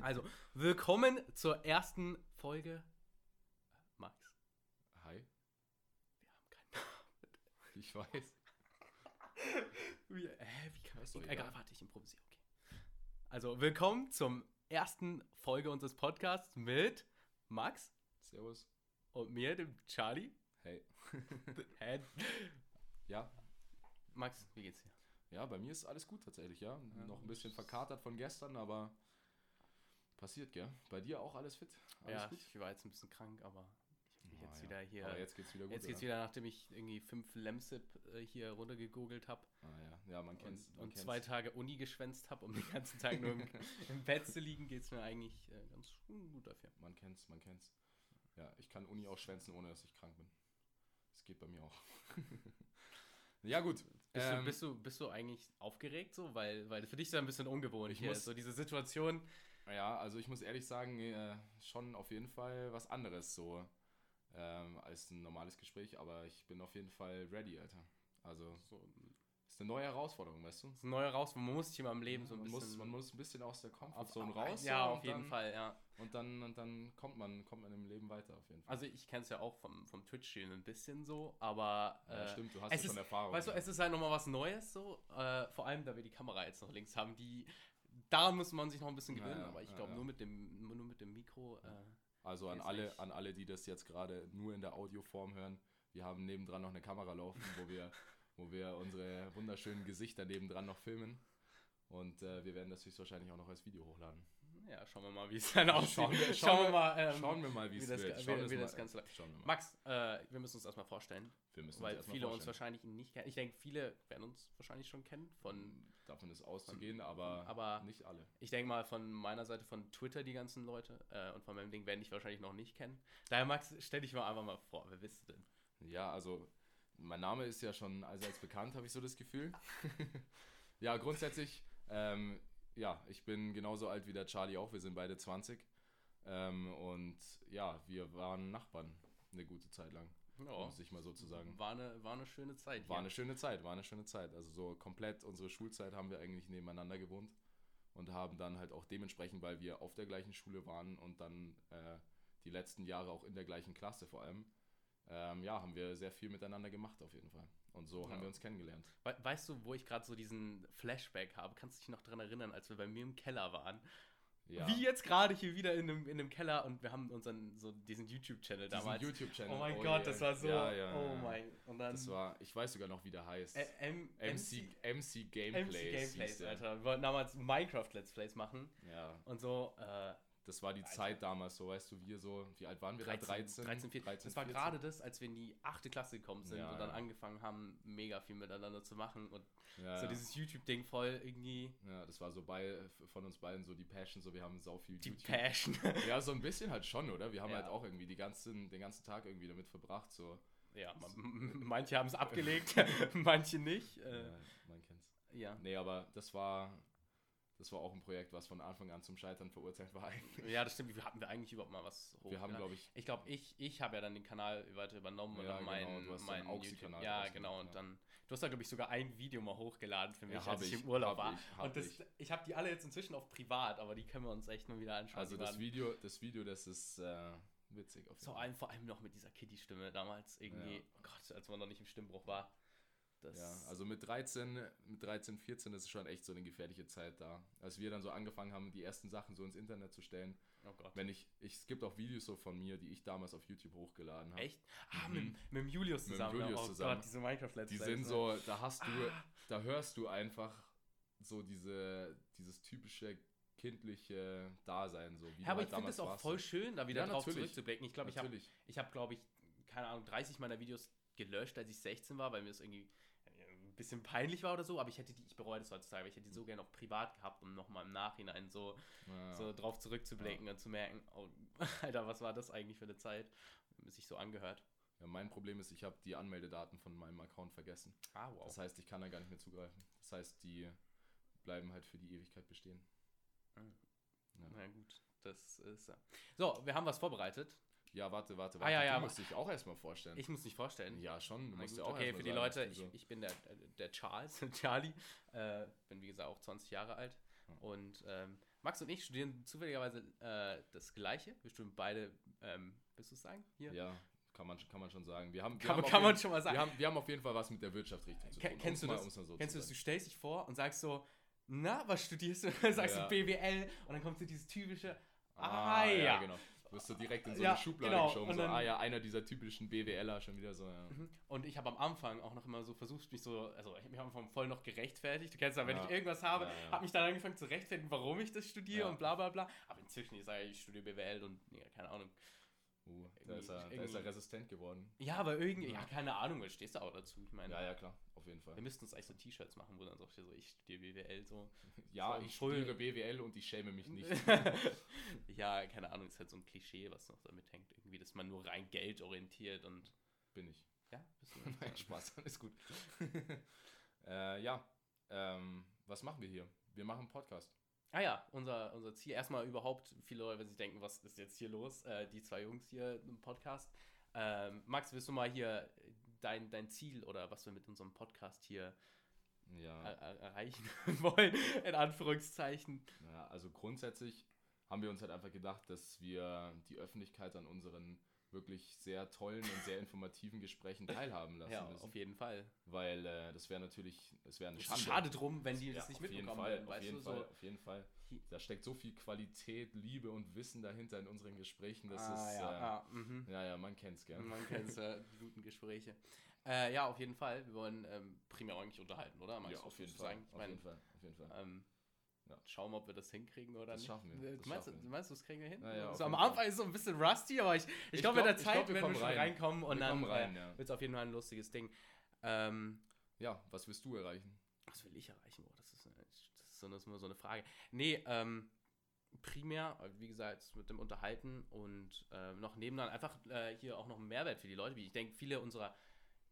Also, willkommen zur ersten Folge. Max, Hi, wir haben keinen Namen. ich weiß. Wie, hä, wie kann ich? Egal, egal. warte, ich improvisiere, okay. Also, willkommen zum ersten Folge unseres Podcasts mit Max Servus. und mir, dem Charlie. Hey. Hä? Ja, Max, wie geht's dir? ja, bei mir ist alles gut tatsächlich, ja. Ja, Noch ein bisschen verkatert von gestern, aber passiert, gell? Bei dir auch alles fit? Alles ja, gut? ich war jetzt ein bisschen krank, aber ich habe Ah, jetzt ja. wieder hier. Aber jetzt geht's wieder gut. Jetzt geht's oder? wieder, nachdem ich irgendwie fünf Lemsip äh, hier runtergegoogelt habe Ah, ja. ja, man und, kennt's. man und kennt's. zwei Tage Uni geschwänzt habe, um den ganzen Tag nur im, im Bett zu liegen, geht's mir eigentlich äh, ganz gut dafür. Man kennt's, man kennt's. Ja, ich kann Uni auch schwänzen, ohne dass ich krank bin. Das geht bei mir auch. ja, gut. Bist, Ähm, du, bist, du, bist du eigentlich aufgeregt so? Weil, weil für dich ist ja ein bisschen ungewohnt Ich hier. muss- so diese Situation. Ja, also ich muss ehrlich sagen, äh, schon auf jeden Fall was anderes so ähm, als ein normales Gespräch, aber ich bin auf jeden Fall ready, Alter. Also So, ist eine neue Herausforderung, weißt du? das ist ein neuer raus, man muss sich immer im Leben so ein man, bisschen. muss, man muss ein bisschen aus der Komfortzone raus. Ja, so, auf jeden dann, Fall, ja. Und dann, und dann kommt, man, kommt man im Leben weiter, auf jeden Fall. Also ich kenne es ja auch vom, vom Twitch-Spielen ein bisschen so, aber ja, äh, stimmt, du hast ja schon ist- Erfahrung. weißt du, ja. es ist halt nochmal was Neues so. Äh, vor allem, da wir die Kamera jetzt noch links haben, die daran muss man sich noch ein bisschen gewöhnen, ja, aber ich glaube ja. nur mit dem nur mit dem Mikro. Äh, Also an alle, an alle, die das jetzt gerade nur in der Audioform hören, wir haben nebendran noch eine Kamera laufen, wo wir, wo wir unsere wunderschönen Gesichter nebendran noch filmen. Und äh, wir werden das höchstwahrscheinlich auch noch als Video hochladen. ja, schauen wir mal, wie es dann aussieht. Schauen wir- schauen wir mal, ähm, Schauen wir mal, wie wie es das, wird. wie, Schauen wir wie es das mal- Ganze. Schauen wir mal. Max, äh, wir müssen uns erstmal vorstellen, wir müssen uns weil erstmal viele uns wahrscheinlich nicht kennen. Ich denke, viele werden uns wahrscheinlich schon kennen von Davon ist auszugehen, aber, aber- nicht alle. Ich denke mal von meiner Seite von Twitter die ganzen Leute äh, und von meinem Ding werden dich wahrscheinlich noch nicht kennen. Daher, Max, stell dich mal einfach mal vor. Wer bist du denn? Ja, also mein Name ist ja schon allseits bekannt, habe ich so das Gefühl. ja, grundsätzlich, ähm, ja, ich bin genauso alt wie der Charlie auch. Wir sind beide 20. Ähm, und ja, wir waren Nachbarn eine gute Zeit lang, Ja, muss ich mal so zu sagen. war eine, war eine schöne Zeit. War hier. eine schöne Zeit, war eine schöne Zeit. Also so komplett unsere Schulzeit haben wir eigentlich nebeneinander gewohnt und haben dann halt auch dementsprechend, weil wir auf der gleichen Schule waren und dann äh, die letzten Jahre auch in der gleichen Klasse vor allem, ähm, ja, haben wir sehr viel miteinander gemacht auf jeden Fall. Und so Ja. haben wir uns kennengelernt. We weißt du, wo ich gerade so diesen Flashback habe? Kannst du dich noch daran erinnern, als wir bei mir im Keller waren? Ja, Wie jetzt gerade hier wieder in einem, in einem Keller und wir haben unseren, so diesen YouTube-Channel damals. YouTube-Channel. oh mein oh Gott, yeah. das war so. Ja, ja, oh mein. Und dann. Das war, ich weiß sogar noch, wie der heißt. Ä- M MC, MC Gameplays. MC Gameplays. Alter. Wir wollten damals Minecraft Let's Plays machen Ja, und so. Äh, das war die Alter. Zeit damals, so weißt du, wir so, wie alt waren wir 13, da? 13? 13, 14. das war 14. gerade das, als wir in die achte Klasse gekommen sind Ja, und dann ja. angefangen haben, mega viel miteinander zu machen und Ja, so dieses YouTube-Ding voll irgendwie Ja, das war so bei von uns beiden so die Passion, so wir haben sau viel die YouTube. Passion. Ja, so ein bisschen halt schon, oder? Wir haben halt auch irgendwie die ganzen, den ganzen Tag irgendwie damit verbracht, so. ja, man, manche haben es abgelegt, manche nicht. Äh, man kennt's. ja. Nee, aber das war, das war auch ein Projekt, was von Anfang an zum Scheitern verurteilt war eigentlich. ja, das stimmt. Wie hatten wir eigentlich überhaupt mal was hoch? Wir haben, glaube ich, Ich glaube, ich, ich habe ja dann den Kanal weiter übernommen und Ja, dann meinen genau, du hast mein deinen Auxi-Kanal Ja, genau. Und ja. dann, du hast da, glaube ich, sogar ein Video mal hochgeladen für mich, Ja, als ich, ich, im Urlaub war. ich, und das, ich. ich, habe die alle jetzt inzwischen auf privat, aber die können wir uns echt mal wieder anschauen. also das Video, das Video, das ist äh, witzig auf jeden Vor allem, vor allem noch mit dieser Kitty-Stimme damals irgendwie. Ja. Oh Gott, als man noch nicht im Stimmbruch war. Das, Ja, also mit 13, mit 13, 14 ist schon echt so eine gefährliche Zeit da. Als wir dann so angefangen haben, die ersten Sachen so ins Internet zu stellen. oh Gott. Wenn ich, ich es gibt auch Videos so von mir, die ich damals auf YouTube hochgeladen habe. Echt? Ah, Mhm. mit, mit dem Julius Mit dem zusammen. Julius oh zusammen. Gott, diese Minecraft-Let's Die Plays, sind ne? so, da hast du, Ah. da hörst du einfach so diese, dieses typische kindliche Dasein, so wie Ja, aber du ich halt finde es auch voll schön, da wieder Ja, drauf natürlich. zurückzublicken. Ich glaube, ich habe, ich hab, glaube ich, keine Ahnung, 30 meiner Videos gelöscht, als ich 16 war, weil mir das irgendwie bisschen peinlich war oder so, aber ich hätte die, ich bereue das heutzutage, ich hätte die so gerne auch privat gehabt, um nochmal im Nachhinein so, Ja. so drauf zurückzublicken und zu merken, oh, Alter, was war das eigentlich für eine Zeit, bis sich so angehört. ja, mein Problem ist, ich habe die Anmeldedaten von meinem Account vergessen. Ah, wow. Das heißt, ich kann da gar nicht mehr zugreifen. Das heißt, die bleiben halt für die Ewigkeit bestehen. Mhm. Ja. Na gut, das ist ja. So, wir haben was vorbereitet. Ja, warte, warte, Ah, warte. ja, ja, du musst dich auch erstmal vorstellen. Ich muss nicht vorstellen. ja, schon. Du musst gut, ja auch okay, für die sagen, Leute, ich, so- ich bin der, der Charles, Charlie, äh, bin wie gesagt auch 20 Jahre alt Ja. und ähm, Max und ich studieren zufälligerweise äh, das Gleiche. Wir studieren beide, ähm, willst du es sagen? Hier? Ja, kann man, kann man schon sagen. Wir haben, wir Kann, haben kann man jeden- schon mal sagen. Wir haben, wir haben auf jeden Fall was mit der Wirtschaftsrichtung zu Ken- tun. kennst du das? mal so Kennst zu du das? Du stellst dich vor und sagst so, na, was studierst du? Dann sagst Ja. du BWL und dann kommt so dieses typische, ah, ja. genau. Du wirst so direkt in so Ja, eine Schublade genau. geschoben. So, ah ja, einer dieser typischen BWLer schon wieder so. Ja. Mhm. Und ich habe am Anfang auch noch immer so versucht, mich so, also ich habe mich am Anfang voll noch gerechtfertigt. Du kennst ja, wenn Ja. ich irgendwas habe, habe mich dann angefangen zu rechtfertigen, warum ich das studiere und bla bla bla. Aber inzwischen, ich sage, ich studiere BWL und nee, keine Ahnung. Uh, da, ist er, da ist er resistent geworden. Ja, aber irgendwie, Ja. ja, keine Ahnung, was stehst du auch dazu? Ich meine, Ja, ja, klar, auf jeden Fall. wir müssten uns eigentlich so T-Shirts machen, wo dann so steht, so, ich studiere BWL so. Ja, so ich studiere BWL und ich schäme mich nicht. ja, keine Ahnung, ist halt so ein Klischee, was noch damit hängt. Irgendwie, dass man nur rein Geld orientiert und. Bin ich. Ja, bist du. Nein, Spaß, alles gut. äh, ja, ähm, was machen wir hier? Wir machen einen Podcast. Ah ja, unser, unser Ziel. Erstmal überhaupt, viele Leute, wenn sich denken, was ist jetzt hier los? Äh, die zwei Jungs hier im Podcast. Ähm, Max, willst du mal hier dein, dein Ziel oder was wir mit unserem Podcast hier Ja, er, er, erreichen wollen, in Anführungszeichen? ja, also grundsätzlich haben wir uns halt einfach gedacht, dass wir die Öffentlichkeit an unseren wirklich sehr tollen und sehr informativen Gesprächen teilhaben lassen Ja, müssen. auf jeden Fall. Weil äh, das wäre natürlich, es wäre eine Schande. schade drum, wenn die Ja, das nicht auf jeden mitbekommen Fall, werden, auf jeden du? Fall, So, auf jeden Fall. Da steckt so viel Qualität, Liebe und Wissen dahinter in unseren Gesprächen. Das ah, ist, ja, äh, ah, mhm. ja, ja, man kennt's, gell? Man kennt ja, die guten Gespräche. Äh, ja, auf jeden Fall. Wir wollen ähm, primär eigentlich unterhalten, oder? Max, Ja, auf jeden Fall, auf jeden Fall, auf jeden Fall. Ja. schauen wir, ob wir das hinkriegen oder Das nicht. schaffen wir, Äh, das meinst, schaffen du, wir. meinst du, das kriegen wir hin? Ja, so, am jeden Fall. Anfang ist es so ein bisschen rusty, aber ich, ich, Ich glaube, mit glaub- der ich Zeit glaub, wir werden wir schon rein. reinkommen und Wir dann rein, äh, wird es auf jeden Fall ein lustiges Ding. Ähm, Ja, was willst du erreichen? was will ich erreichen? Boah, das ist, eine- das ist, so, das ist nur so eine Frage. Nee, ähm, primär, äh, wie gesagt, mit dem Unterhalten und äh, noch nebenan einfach äh, hier auch noch einen Mehrwert für die Leute. Ich denke, viele unserer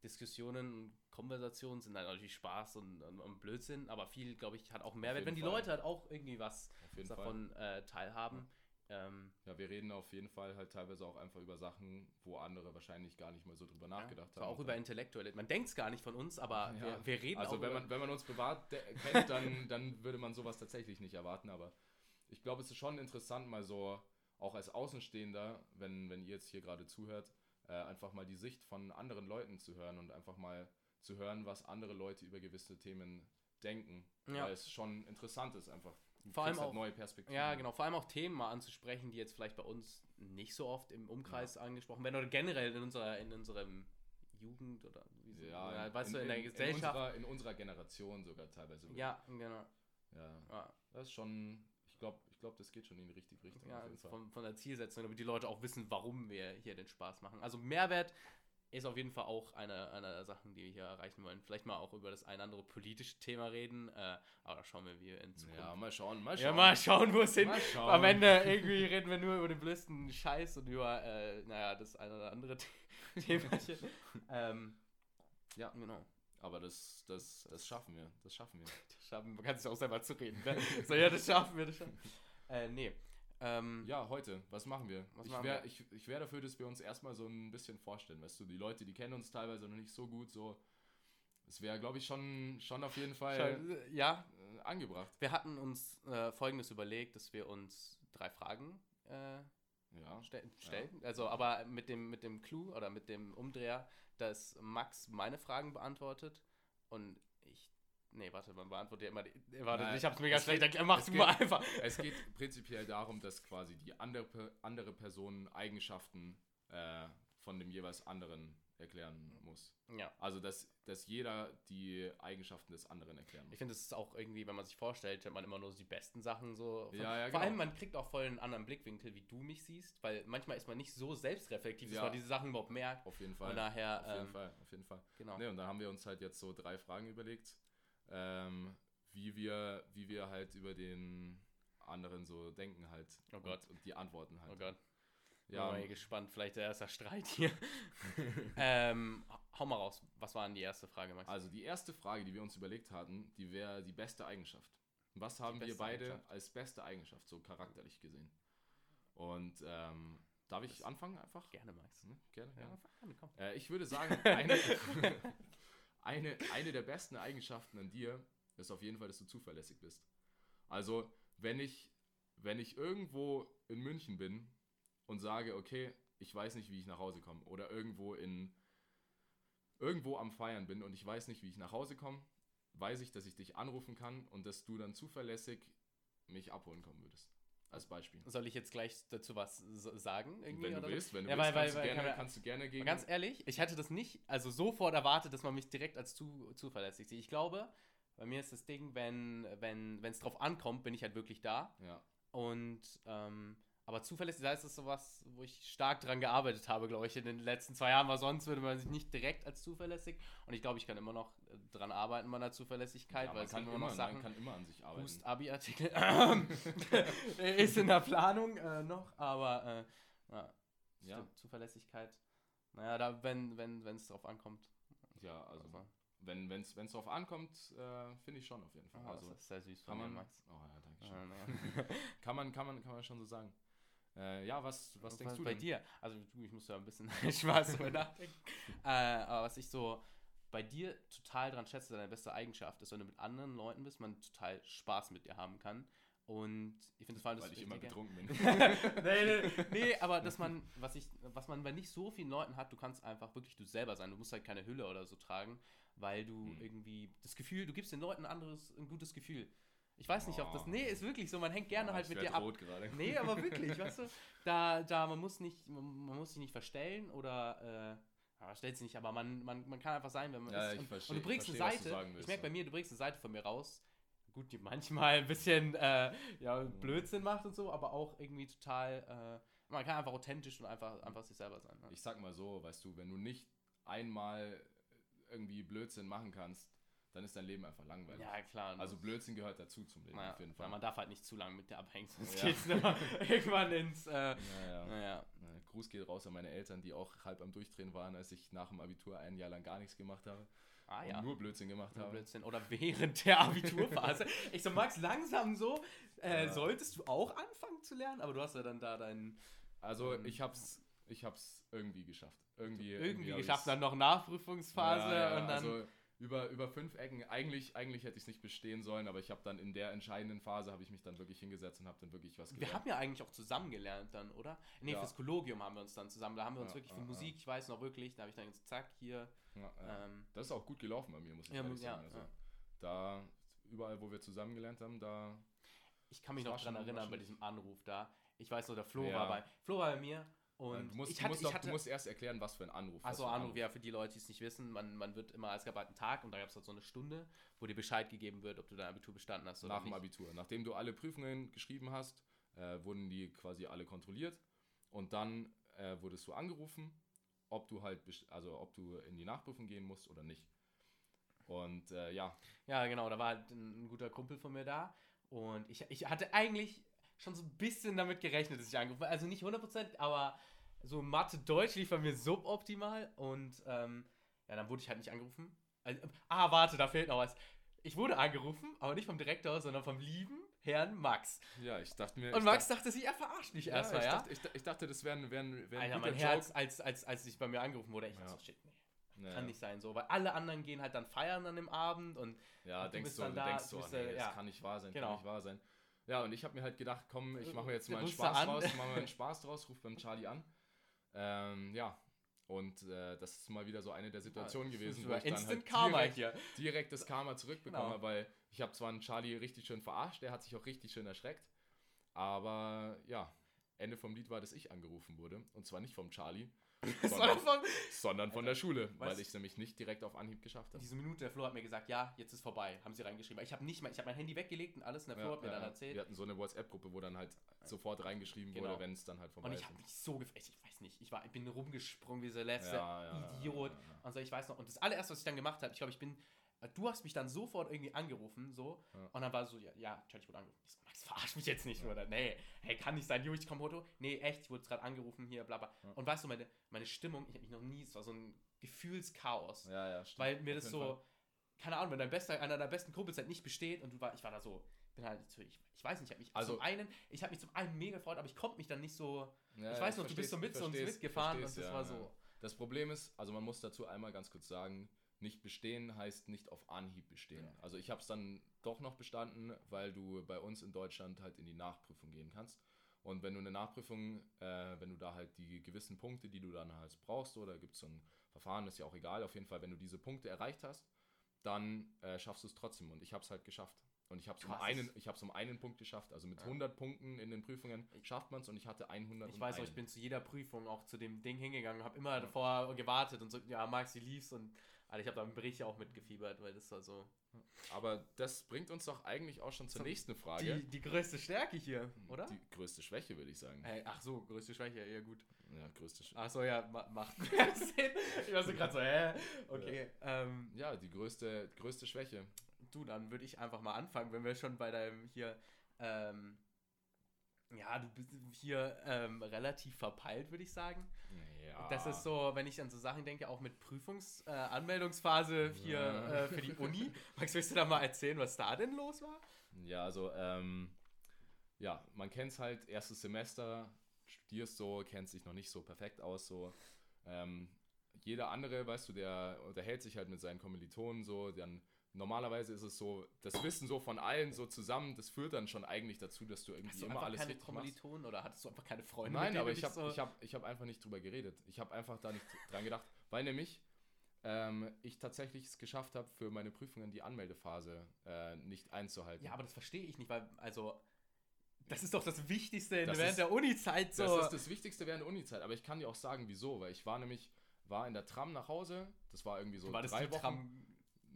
Diskussionen Konversationen sind dann natürlich Spaß und, und, und Blödsinn, aber viel, glaube ich, hat auch Mehrwert, wenn die Fall. Leute halt auch irgendwie was davon äh, teilhaben. Ähm, Ja, wir reden auf jeden Fall halt teilweise auch einfach über Sachen, wo andere wahrscheinlich gar nicht mal so drüber nachgedacht ja, haben. auch über intellektuelle. Man denkt es gar nicht von uns, aber Ja. wir, wir reden Also auch wenn über, man, wenn man uns privat kennt, dann, dann würde man sowas tatsächlich nicht erwarten, aber ich glaube, es ist schon interessant, mal so, auch als Außenstehender, wenn, wenn ihr jetzt hier gerade zuhört, äh, einfach mal die Sicht von anderen Leuten zu hören und einfach mal zu hören, was andere Leute über gewisse Themen denken. Ja. Weil es schon interessant ist, einfach. Du Vor allem halt auch- neue Perspektiven. Ja, genau. Vor allem auch Themen mal anzusprechen, die jetzt vielleicht bei uns nicht so oft im Umkreis angesprochen werden oder generell in unserer in unserem Jugend oder wie so, Ja, ja, weißt du, in der In Gesellschaft. unserer, in unserer Generation sogar teilweise. ja, genau. ja. Ja, Das ist schon, ich glaube, ich glaub, das geht schon in die richtige Richtung. ja von, von der Zielsetzung, damit die Leute auch wissen, warum wir hier den Spaß machen. Also Mehrwert ist auf jeden Fall auch eine, eine der Sachen, die wir hier erreichen wollen. Vielleicht mal auch über das ein andere politische Thema reden, äh, aber da schauen wir, wie wir in Zukunft. Ja, mal schauen, mal schauen. Ja, mal schauen, wo es hin. Am Ende irgendwie reden wir nur über den blödsten Scheiß und über, äh, naja, das eine oder andere Themachen. ähm, Ja. genau. Aber das, das, das schaffen wir. Das schaffen wir. Das schaffen, man kann sich auch selber zureden. Ne? So, ja, das schaffen wir, das schaffen wir. Äh, nee. Ähm, Ja, heute, was machen wir? Was ich wäre ich, ich wär dafür, dass wir uns erstmal so ein bisschen vorstellen. Weißt du, die Leute, die kennen uns teilweise noch nicht so gut, so. Es wäre, glaube ich, schon, schon auf jeden Fall ja, äh, angebracht. wir hatten uns äh, folgendes überlegt, dass wir uns drei Fragen äh, Ja. ste stellen. Also, aber mit dem, mit dem Clou oder mit dem Umdreher, dass Max meine Fragen beantwortet und. Nee, warte, man beantwortet ja immer die. Warte, Nein, ich hab's mega schlecht geht- erklärt. Mach es du mal geht- einfach. Es geht prinzipiell darum, dass quasi die andere, andere Person Eigenschaften äh, von dem jeweils anderen erklären muss. Ja. Also, dass, dass jeder die Eigenschaften des anderen erklären muss. Ich finde, es ist auch irgendwie, wenn man sich vorstellt, hat man immer nur so die besten Sachen so. Ja, ja, Vor genau. allem, man kriegt auch voll einen anderen Blickwinkel, wie du mich siehst, weil manchmal ist man nicht so selbstreflektiv, dass Ja. man diese Sachen überhaupt merkt. Auf jeden Fall. Von daher, auf jeden ähm, Fall, auf jeden Fall. genau. Ne, und da haben wir uns halt jetzt so drei Fragen überlegt, ähm, wie, wir, wie wir halt über den anderen so denken halt. Oh Gott. Und, und die Antworten halt. Oh Gott. Ja, Ja, mal gespannt, vielleicht der erste Streit hier. ähm, hau mal raus. Was war denn die erste Frage, Max? also die erste Frage, die wir uns überlegt hatten, die wäre die beste Eigenschaft. Was haben wir beide als beste Eigenschaft, so charakterlich gesehen? Und ähm, darf ich Das- anfangen einfach? Gerne, Max. Hm, Gerne, Ja, gerne. Äh, ich würde sagen, eine, eine, eine der besten Eigenschaften an dir ist auf jeden Fall, dass du zuverlässig bist. Also, wenn ich wenn ich irgendwo in München bin und sage, okay, ich weiß nicht, wie ich nach Hause komme, oder irgendwo in irgendwo am Feiern bin und ich weiß nicht, wie ich nach Hause komme, weiß ich, dass ich dich anrufen kann und dass du dann zuverlässig mich abholen kommen würdest. Als Beispiel. Soll ich jetzt gleich dazu was sagen? Wenn du willst, wenn du Ja, willst, weil- kannst, weil- du gerne, kann- kannst du gerne gegen. Ganz ehrlich, ich hätte das nicht also sofort erwartet, dass man mich direkt als zu, zuverlässig sieht. Ich glaube, bei mir ist das Ding, wenn es wenn, drauf ankommt, bin ich halt wirklich da. ja. Und, ähm, aber zuverlässig, da ist es sowas, wo ich stark dran gearbeitet habe, glaube ich, in den letzten zwei Jahren, weil sonst würde man sich nicht direkt als zuverlässig. Und ich glaube, ich kann immer noch dran arbeiten, an meiner Zuverlässigkeit, ja, weil man es kann immer, noch Sachen. man kann immer an sich arbeiten. Boost Abi-Artikel ist in der Planung äh, noch, aber äh, ja, Ja. Zuverlässigkeit. Naja, da, wenn es wenn, drauf ankommt. Ja, also Also, wenn es drauf ankommt, äh, finde ich schon auf jeden Fall. ah, also das ist sehr süß kann von man. dir, Max. Oh ja, danke schön. naja. Kann man, kann man, kann man schon so sagen. Äh, ja, was, was denkst du bei denn? dir? Also ich muss da ein bisschen Spaß drüber nachdenken. Äh, aber was ich so bei dir total dran schätze, deine beste Eigenschaft ist, wenn du mit anderen Leuten bist, man total Spaß mit dir haben kann. Und ich finde das vor allem das Weil ich immer betrunken bin. nee, nee, nee, aber dass man, was ich, was man bei nicht so vielen Leuten hat, du kannst einfach wirklich du selber sein. Du musst halt keine Hülle oder so tragen, weil du Hm. irgendwie das Gefühl, du gibst den Leuten ein anderes, ein gutes Gefühl. Ich weiß nicht, ob das. Oh. Nee, ist wirklich so, man hängt gerne Oh, halt mit dir ab. gerade. Nee, aber wirklich, weißt du, da, da man muss nicht, man, man muss sich nicht verstellen oder äh, ja, stellt sich nicht, aber man, man, man kann einfach sein, wenn man Ja, ist. ich und, versteh- und du bringst ich eine Seite. sagen ich willst, merke bei mir, du bringst eine Seite von mir raus. Gut, die manchmal ein bisschen äh, ja, Blödsinn macht und so, aber auch irgendwie total. Äh, man kann einfach authentisch und einfach, einfach sich selber sein. Ne? Ich sag mal so, weißt du, wenn du nicht einmal irgendwie Blödsinn machen kannst, dann ist dein Leben einfach langweilig. Ja, klar. Also Blödsinn gehört dazu zum Leben, naja, auf jeden ja, Fall. man darf halt nicht zu lange mit dir abhängen, sonst Ja. geht's immer irgendwann ins. Äh, ja, ja. naja. Na, Gruß geht raus an meine Eltern, die auch halb am Durchdrehen waren, als ich nach dem Abitur ein Jahr lang gar nichts gemacht habe Ah und ja. nur Blödsinn gemacht Nur habe. Blödsinn. Oder während der Abiturphase. ich so, Max, langsam so, äh, Ja. solltest du auch anfangen zu lernen, aber du hast ja dann da dein Also Ähm, ich hab's, ich hab's irgendwie geschafft. Irgendwie, irgendwie hab geschafft, dann noch Nachprüfungsphase Ja, ja, und dann. Also über, über fünf Ecken, eigentlich, eigentlich hätte ich es nicht bestehen sollen, aber ich habe dann in der entscheidenden Phase, habe ich mich dann wirklich hingesetzt und habe dann wirklich was wir gelernt. haben ja eigentlich auch zusammen gelernt dann, oder? Nee, Ja. fürs Kollogium haben wir uns dann zusammen. Da haben wir uns Ja, wirklich für ja. Musik, ich weiß noch wirklich, da habe ich dann gesagt, zack, hier. Ähm, Das ist auch gut gelaufen bei mir, muss ich Ja, ehrlich sagen. Also. Da, überall, wo wir zusammen gelernt haben, da ich kann mich noch dran war erinnern bei diesem Anruf da. Ich weiß noch, der Flo war bei Flo war bei mir und du, musst, ich du, musst doch, du musst erst erklären, was für ein Anruf. Achso, ein Anruf, ja, für die Leute, die es nicht wissen, man, man wird immer, es gab halt einen Tag und da gab es halt so eine Stunde, wo dir Bescheid gegeben wird, ob du dein Abitur bestanden hast oder Nach dem nicht. Abitur. Nachdem du alle Prüfungen geschrieben hast, äh, wurden die quasi alle kontrolliert und dann äh, wurdest du angerufen, ob du halt, also ob du in die Nachprüfung gehen musst oder nicht. Und äh, ja, Ja, genau, da war halt ein, ein guter Kumpel von mir da und ich, ich hatte eigentlich schon so ein bisschen damit gerechnet, dass ich angerufen habe. Also nicht 100%, aber so Mathe, Deutsch lief bei mir suboptimal und ähm, ja, dann wurde ich halt nicht angerufen. Also, ah, warte, da fehlt noch was. Ich wurde angerufen, aber nicht vom Direktor, sondern vom lieben Herrn Max. ja, ich dachte mir. Und ich Max dachte sich, er verarscht mich dachte, erstmal, ja, ja? ich, dachte, ich, ich dachte, das wäre ein, wär ein, wär ein Alter, mein Joke. Herz, als, als, als ich bei mir angerufen wurde, ich Ja. dachte so, shit, nee, Naja. kann nicht sein, so, weil alle anderen gehen halt dann feiern an dem Abend und Ja, Und du denkst du, dann da, denkst du du, oh, nee, da- das ja. kann nicht wahr sein, Genau. kann nicht wahr sein. Ja, und ich habe mir halt gedacht, komm, ich mache mir jetzt mal einen Spaß draus, mache mir einen Spaß draus, ruf beim Charlie an. Ähm, ja, und äh, das ist mal wieder so eine der Situationen gewesen, wo ich dann halt Karma direkt, direkt das Karma zurückbekomme, Genau. weil ich habe zwar einen Charlie richtig schön verarscht, der hat sich auch richtig schön erschreckt, aber ja, Ende vom Lied war, dass ich angerufen wurde, und zwar nicht vom Charlie, sondern, von, sondern von der Schule, weil ich es nämlich nicht direkt auf Anhieb geschafft habe. diese Minute, der Flo hat mir gesagt, ja, jetzt ist vorbei, haben sie reingeschrieben. Ich habe nicht mal, ich habe mein Handy weggelegt und alles und der Flo hat mir dann Wir erzählt. hatten so eine WhatsApp-Gruppe, wo dann halt sofort reingeschrieben Genau. wurde, wenn es dann halt vorbei Und ist. ich habe mich so gefreut, ich weiß nicht, ich, war, ich bin rumgesprungen wie der letzte Ja, ja, Idiot. ja, ja. Und so, ich weiß noch, und das allererste, was ich dann gemacht habe, ich glaube, ich bin, du hast mich dann sofort irgendwie angerufen, so, Ja. und dann war so, ja, ja, Charlie, ich wurde angerufen. Ich so, Max, verarsch mich jetzt nicht, oder? Nee, hey, kann nicht sein, Jo, ich komm Foto. Nee, echt, ich wurde gerade angerufen, hier, bla, bla. Ja. Und weißt du, meine, meine Stimmung, ich habe mich noch nie, es war so ein Gefühlschaos. Ja, ja, stimmt. Weil mir das so, Fall. keine Ahnung, wenn dein bester, einer deiner besten Kumpels halt nicht besteht und du war, ich war da so, bin halt so, ich, weiß nicht, ich habe mich Also- zum einen, ich habe mich zum einen mega gefreut, aber ich konnte mich dann nicht so, Ja, ich ja, weiß noch, du bist so mit uns mitgefahren und das war ja, so, ja. Das Problem ist, also man muss dazu einmal ganz kurz sagen, nicht bestehen heißt nicht auf Anhieb bestehen. Ja. Also ich habe es dann doch noch bestanden, weil du bei uns in Deutschland halt in die Nachprüfung gehen kannst. Und wenn du eine Nachprüfung, äh, wenn du da halt die gewissen Punkte, die du dann halt brauchst, oder gibt es so ein Verfahren, ist ja auch egal, auf jeden Fall, wenn du diese Punkte erreicht hast, dann äh, schaffst du es trotzdem. Und ich habe es halt geschafft. Und ich habe es um, einen, ich um einen Punkt geschafft. Also mit Ja. 100 Punkten in den Prüfungen schafft man es und ich hatte 100 Ich weiß noch, ich bin zu jeder Prüfung auch zu dem Ding hingegangen, habe immer davor gewartet und so, ja, Max, wie lief's? Und Alter, ich habe da im Bericht auch mitgefiebert, weil das war so. Aber das bringt uns doch eigentlich auch schon zur So, nächsten Frage. Die, die größte Stärke hier, oder? Die größte Schwäche, würde ich sagen. Hey, ach so, größte Schwäche, ja gut. Ja, größte Schwäche. Ach so, ja, ma macht mehr Sinn. Ich war so gerade so, hä? Okay, ähm, Ja, die größte, größte Schwäche. Du, dann würde ich einfach mal anfangen, wenn wir schon bei deinem hier, ähm, ja, du bist hier ähm, relativ verpeilt, würde ich sagen. Ja. Das ist so, wenn ich an so Sachen denke, auch mit Prüfungs-, äh, hier Ja. äh, für die Uni. Max, willst du da mal erzählen, was da denn los war? Ja, also, ähm, ja, man kennt es halt, erstes Semester, studierst so, kennt sich noch nicht so perfekt aus, so. Ähm, jeder andere, weißt du, der unterhält sich halt mit seinen Kommilitonen so, dann normalerweise ist es so, das Wissen so von allen so zusammen, das führt dann schon eigentlich dazu, dass du irgendwie Hast du immer alles keine richtig machst. Oder hattest du einfach keine Freunde? Nein, aber ich habe so ich hab, ich hab einfach nicht drüber geredet. Ich habe einfach da nicht dran gedacht, weil nämlich ähm, ich tatsächlich es geschafft habe, für meine Prüfungen die Anmeldephase äh, nicht einzuhalten. Ja, aber das verstehe ich nicht, weil, also, das ist doch das Wichtigste Das während ist- der Uni-Zeit so. Das ist das Wichtigste während der Uni-Zeit, aber ich kann dir auch sagen, wieso, weil ich war nämlich, war in der Tram nach Hause, das war irgendwie so war das drei Wochen. Tram?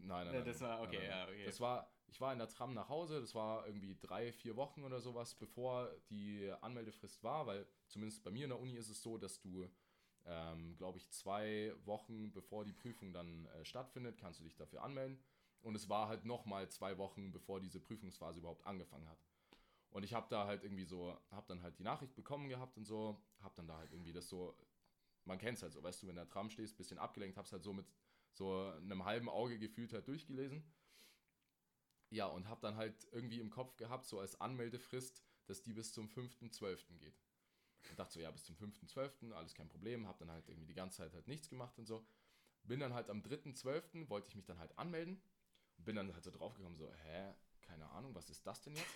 Nein, nein, Ja, nein. das war- nein, okay, nein, ja, nein. okay. Das war, ich war in der Tram nach Hause, das war irgendwie drei, vier Wochen oder sowas, bevor die Anmeldefrist war, weil zumindest bei mir in der Uni ist es so, dass du, ähm, glaube ich, zwei Wochen bevor die Prüfung dann äh, stattfindet, kannst du dich dafür anmelden. Und es war halt nochmal zwei Wochen, bevor diese Prüfungsphase überhaupt angefangen hat. Und ich habe da halt irgendwie so, habe dann halt die Nachricht bekommen gehabt und so, habe dann da halt irgendwie das so, man kennt es halt so, weißt du, wenn du in der Tram stehst, bisschen abgelenkt, hab's halt so mit so einem halben Auge gefühlt halt durchgelesen. Ja, und habe dann halt irgendwie im Kopf gehabt, so als Anmeldefrist, dass die bis zum 5.12. geht. Und dachte so, ja, bis zum 5.12., alles kein Problem, habe dann halt irgendwie die ganze Zeit halt nichts gemacht und so. Bin dann halt am 3.12., wollte ich mich dann halt anmelden und bin dann halt so draufgekommen, so, hä, keine Ahnung, was ist das denn jetzt?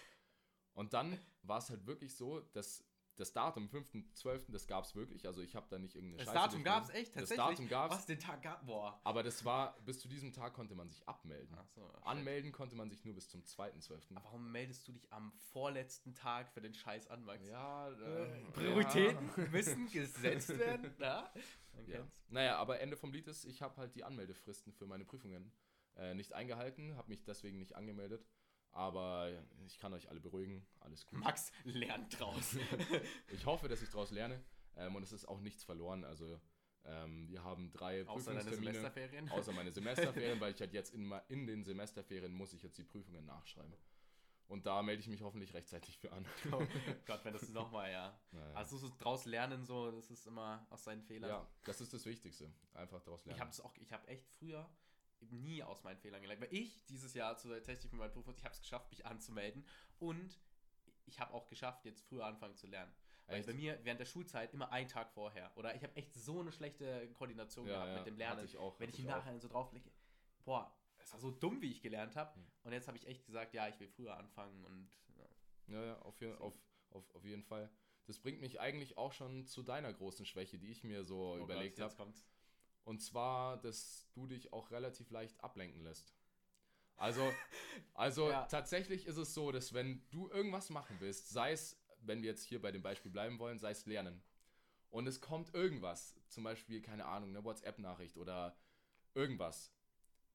Und dann war es halt wirklich so, dass das Datum 5.12., das gab es wirklich, also ich habe da nicht irgendeine Das Scheiße Datum gab es echt, Das tatsächlich. Datum gab es, Was, den Tag gab Boah. aber das war, bis zu diesem Tag konnte man sich abmelden. Ach so, shit. Anmelden konnte man sich nur bis zum 2.12. Aber warum meldest du dich am vorletzten Tag für den Scheiß an, Max? Ja, Äh, äh, Prioritäten Ja. müssen gesetzt werden. Ja? Man Ja. kennt's. Naja, aber Ende vom Lied ist, ich habe halt die Anmeldefristen für meine Prüfungen äh, nicht eingehalten, habe mich deswegen nicht angemeldet. Aber ich kann euch alle beruhigen, alles gut. Max lernt draus. Ich hoffe, dass ich daraus lerne ähm, und es ist auch nichts verloren. Also ähm, wir haben drei Außer deine Prüfungstermine. Semesterferien. Außer meine Semesterferien, weil ich halt jetzt in, in den Semesterferien muss ich jetzt die Prüfungen nachschreiben. Und da melde ich mich hoffentlich rechtzeitig für an. Oh Gott, wenn das nochmal, ja. Naja. Also so draus lernen, so, das ist immer aus seinen Fehlern. ja, das ist das Wichtigste. Einfach daraus lernen. Ich habe es auch, ich habe echt früher nie aus meinen Fehlern gelernt, weil ich dieses Jahr zu der Technik mit meinem Prüfung, ich habe es geschafft, mich anzumelden und ich habe auch geschafft, jetzt früher anfangen zu lernen. Weil Echt? bei mir während der Schulzeit immer einen Tag vorher oder ich habe echt so eine schlechte Koordination Ja, gehabt ja, mit dem Lernen. ich auch, wenn ich im auch. Nachhinein so drauf blicke, boah, es war so dumm, wie ich gelernt habe. Hm. Und jetzt habe ich echt gesagt, ja, ich will früher anfangen und ja. Ja, ja, auf, je, Deswegen. auf, auf, auf jeden Fall. Das bringt mich eigentlich auch schon zu deiner großen Schwäche, die ich mir so Oh überlegt habe. Und zwar, dass du dich auch relativ leicht ablenken lässt. Also, also Ja. tatsächlich ist es so, dass wenn du irgendwas machen willst, sei es, wenn wir jetzt hier bei dem Beispiel bleiben wollen, sei es lernen. Und es kommt irgendwas, zum Beispiel, keine Ahnung, eine WhatsApp-Nachricht oder irgendwas.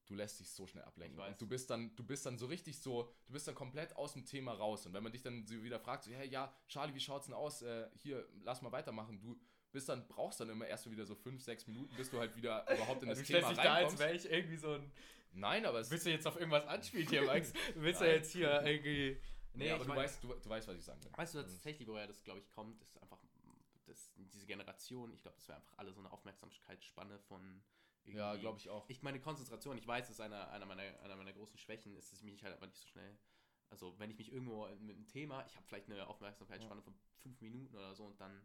Du lässt dich so schnell ablenken. Und du bist dann, du bist dann so richtig so, du bist dann komplett aus dem Thema raus. Und wenn man dich dann so wieder fragt, so, hey, ja, Charlie, wie schaut's denn aus? Äh, hier, lass mal weitermachen. Du bist dann, brauchst dann immer erst wieder so fünf, sechs Minuten, bis du halt wieder überhaupt in das Also du Thema stellst dich da, als reinkommst. wäre ich irgendwie so ein. Nein, aber es Willst du jetzt auf irgendwas anspielen hier, Max? Willst du jetzt hier irgendwie. Nee, aber ich du mein- weißt, du, du weißt, was ich sagen will. Weißt du Also, tatsächlich, woher das, glaube ich, kommt, ist einfach das, diese Generation. Ich glaube, das wäre einfach alle so eine Aufmerksamkeitsspanne von. Ja, glaube ich auch. Ich meine Konzentration, ich weiß, es ist einer, einer, meiner, einer meiner großen Schwächen, ist, dass ich mich halt aber nicht so schnell. Also, wenn ich mich irgendwo mit einem Thema, ich habe vielleicht eine Aufmerksamkeitsspanne von fünf Minuten oder so und dann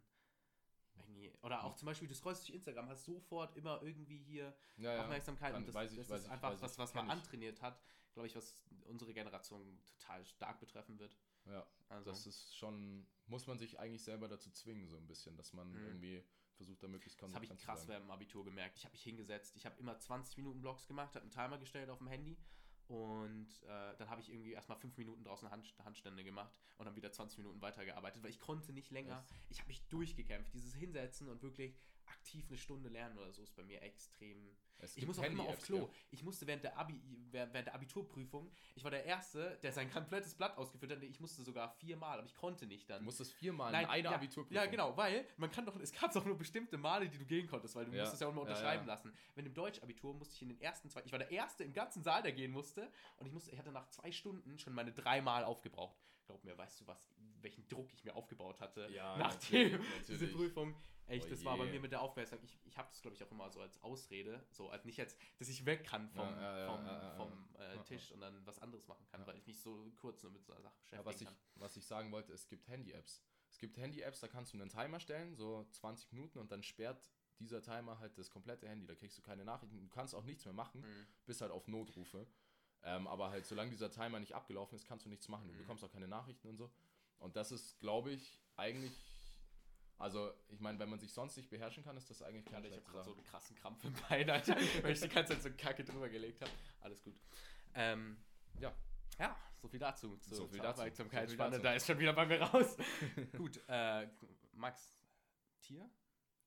oder auch zum Beispiel, du scrollst durch Instagram, hast sofort immer irgendwie hier Ja. Aufmerksamkeit und das, weiß ich, das ist ich, einfach ich, was, was man antrainiert hat, glaube ich, was unsere Generation total stark betreffen wird. Ja, Also, das ist schon, muss man sich eigentlich selber dazu zwingen, so ein bisschen, dass man Mhm. irgendwie versucht, da möglichst das habe ich konsequent zu krass sein. während dem Abitur gemerkt. Ich habe mich hingesetzt, ich habe immer 20 Minuten Blogs gemacht, habe einen Timer gestellt auf dem Handy und äh, dann habe ich irgendwie erstmal 5 Minuten draußen Hand, Handstände gemacht und dann wieder 20 Minuten weitergearbeitet, weil ich konnte nicht länger. Ich habe mich durchgekämpft. Dieses Hinsetzen und wirklich aktiv eine Stunde lernen oder so ist bei mir extrem Ich muss auch immer auf Handy-Apps, Klo. gell? Ich musste während der, Abi, während der Abiturprüfung, ich war der Erste, der sein komplettes Blatt ausgefüllt hat. Ich musste sogar viermal, aber ich konnte nicht dann. Du musst das viermal Nein, in einer ja, Abiturprüfung. Ja, genau, weil man kann doch, es gab doch nur bestimmte Male, die du gehen konntest, weil du Ja, musstest ja auch ja, unterschreiben ja. lassen. Wenn im Deutschabitur musste ich in den ersten zwei, ich war der Erste im ganzen Saal, der gehen musste und ich musste, ich hatte nach zwei Stunden schon meine dreimal aufgebraucht. Glaub mir, weißt du was, welchen Druck ich mir aufgebaut hatte Ja, nach natürlich, diese. Prüfung. Echt, Oh das war bei je. mir mit der Aufmerksamkeit. Ich, ich habe das, glaube ich, auch immer so als Ausrede, so als nicht als, dass ich weg kann vom, Ja, ja, ja, vom, ja, äh, Tisch und dann was anderes machen kann, weil ich mich so kurz nur mit so einer Sache beschäftigen Ja, was, ich, kann. was ich sagen wollte, es gibt Handy-Apps. Es gibt Handy-Apps, da kannst du einen Timer stellen, so 20 Minuten, und dann sperrt dieser Timer halt das komplette Handy. Da kriegst du keine Nachrichten. Du kannst auch nichts mehr machen, Mhm. bis halt auf Notrufe. Ähm, aber halt, solange dieser Timer nicht abgelaufen ist, kannst du nichts machen. Du Mhm. bekommst auch keine Nachrichten und so. Und das ist, glaube ich, eigentlich. Also, ich meine, wenn man sich sonst nicht beherrschen kann, ist das eigentlich Ja, keine ich habe gerade so einen krassen Krampf im Bein, Alter, weil ich die ganze Zeit so Kacke drüber gelegt habe. Alles gut. Ähm, Ja. Ja, so viel dazu. Zu, So viel dazu. Aufmerksamkeitsspanne. So dazu. Da ist schon wieder bei mir raus. gut, äh, Max, Tier?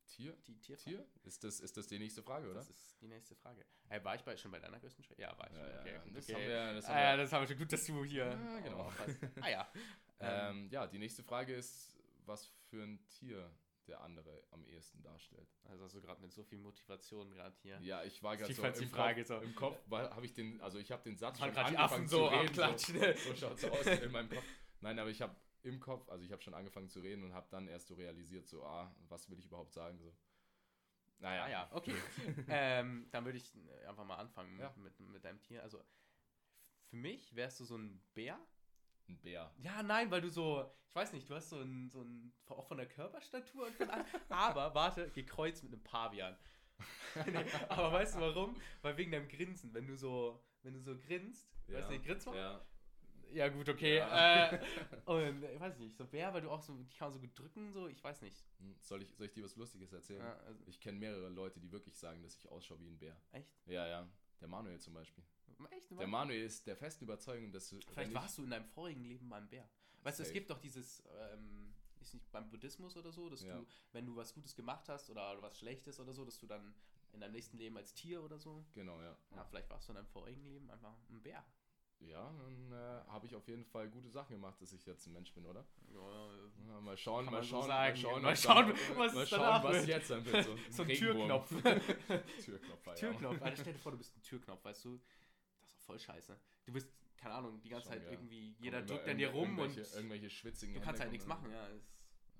Tier? Die Tierfrage? Tier? Ist das, ist das die nächste Frage, oder? Das ist die nächste Frage. Äh, war ich bei, schon bei deiner größten Schwäche? Ja, war ich Ja, schon. ja, okay. ja. Das okay. haben wir- das haben ah, ja, wir- das haben wir schon. Gut, dass du hier. Ja, genau. aufpasst. ah ja. Ähm, ja, die nächste Frage ist, was für ein Tier der andere am ehesten darstellt. also hast du gerade mit so viel Motivation gerade hier. Ja, ich war gerade so, im die Frage Kopf, so. im Kopf, habe ich den, also ich habe den Satz schon angefangen Affen so zu reden. abklatschen. So, so schaut's aus in meinem Kopf. Nein, aber ich habe im Kopf, also ich habe schon angefangen zu reden und habe dann erst so realisiert, so, ah, was will ich überhaupt sagen, so. Naja. Ah ja, okay. ähm, dann würde ich äh, einfach mal anfangen Ja. mit, mit, mit deinem Tier. Also für mich wärst du so ein Bär. Ein Bär. Ja, nein, weil du so, ich weiß nicht, du hast so ein, so ein auch von der Körperstatur und von allem, aber warte, gekreuzt mit einem Pavian. nee, aber weißt du warum? Weil wegen deinem Grinsen, wenn du so, wenn du so grinst, weißt du, nicht, grinst mal? Ja. Ja, gut, okay. Ja. Äh, und ich weiß nicht, so Bär, weil du auch so, die kann so gut drücken, so, ich weiß nicht. Hm, Soll ich, soll ich dir was Lustiges erzählen? Ja, also, Ich kenne mehrere Leute, die wirklich sagen, dass ich ausschaue wie ein Bär. echt? Ja, ja. Der Manuel zum Beispiel. Echt? Der Manuel ist der festen Überzeugung, dass du. Vielleicht ich- warst du in deinem vorigen Leben mal ein Bär. Weißt du, es gibt doch dieses, ähm, ist nicht beim Buddhismus oder so, dass Ja. du, wenn du was Gutes gemacht hast oder was Schlechtes oder so, dass du dann in deinem nächsten Leben als Tier oder so. Genau, ja. Ja, vielleicht warst du in deinem vorigen Leben einfach ein Bär. Ja, dann äh, habe ich auf jeden Fall gute Sachen gemacht, dass ich jetzt ein Mensch bin, oder? Ja, Ja, mal schauen, mal so schauen, mal schauen, Mal was schauen, was mal schauen, was jetzt dann wird. So, so ein. Türknopf. Türknopf, ja. Türknopf. Alter, stell dir vor, du bist ein Türknopf, weißt du? Voll scheiße. Du bist, keine Ahnung, die ganze Schon, Zeit ja. irgendwie, jeder drückt an dir rum und irgendwelche, irgendwelche schwitzigen du kannst Hände halt nichts machen, ja. Ist,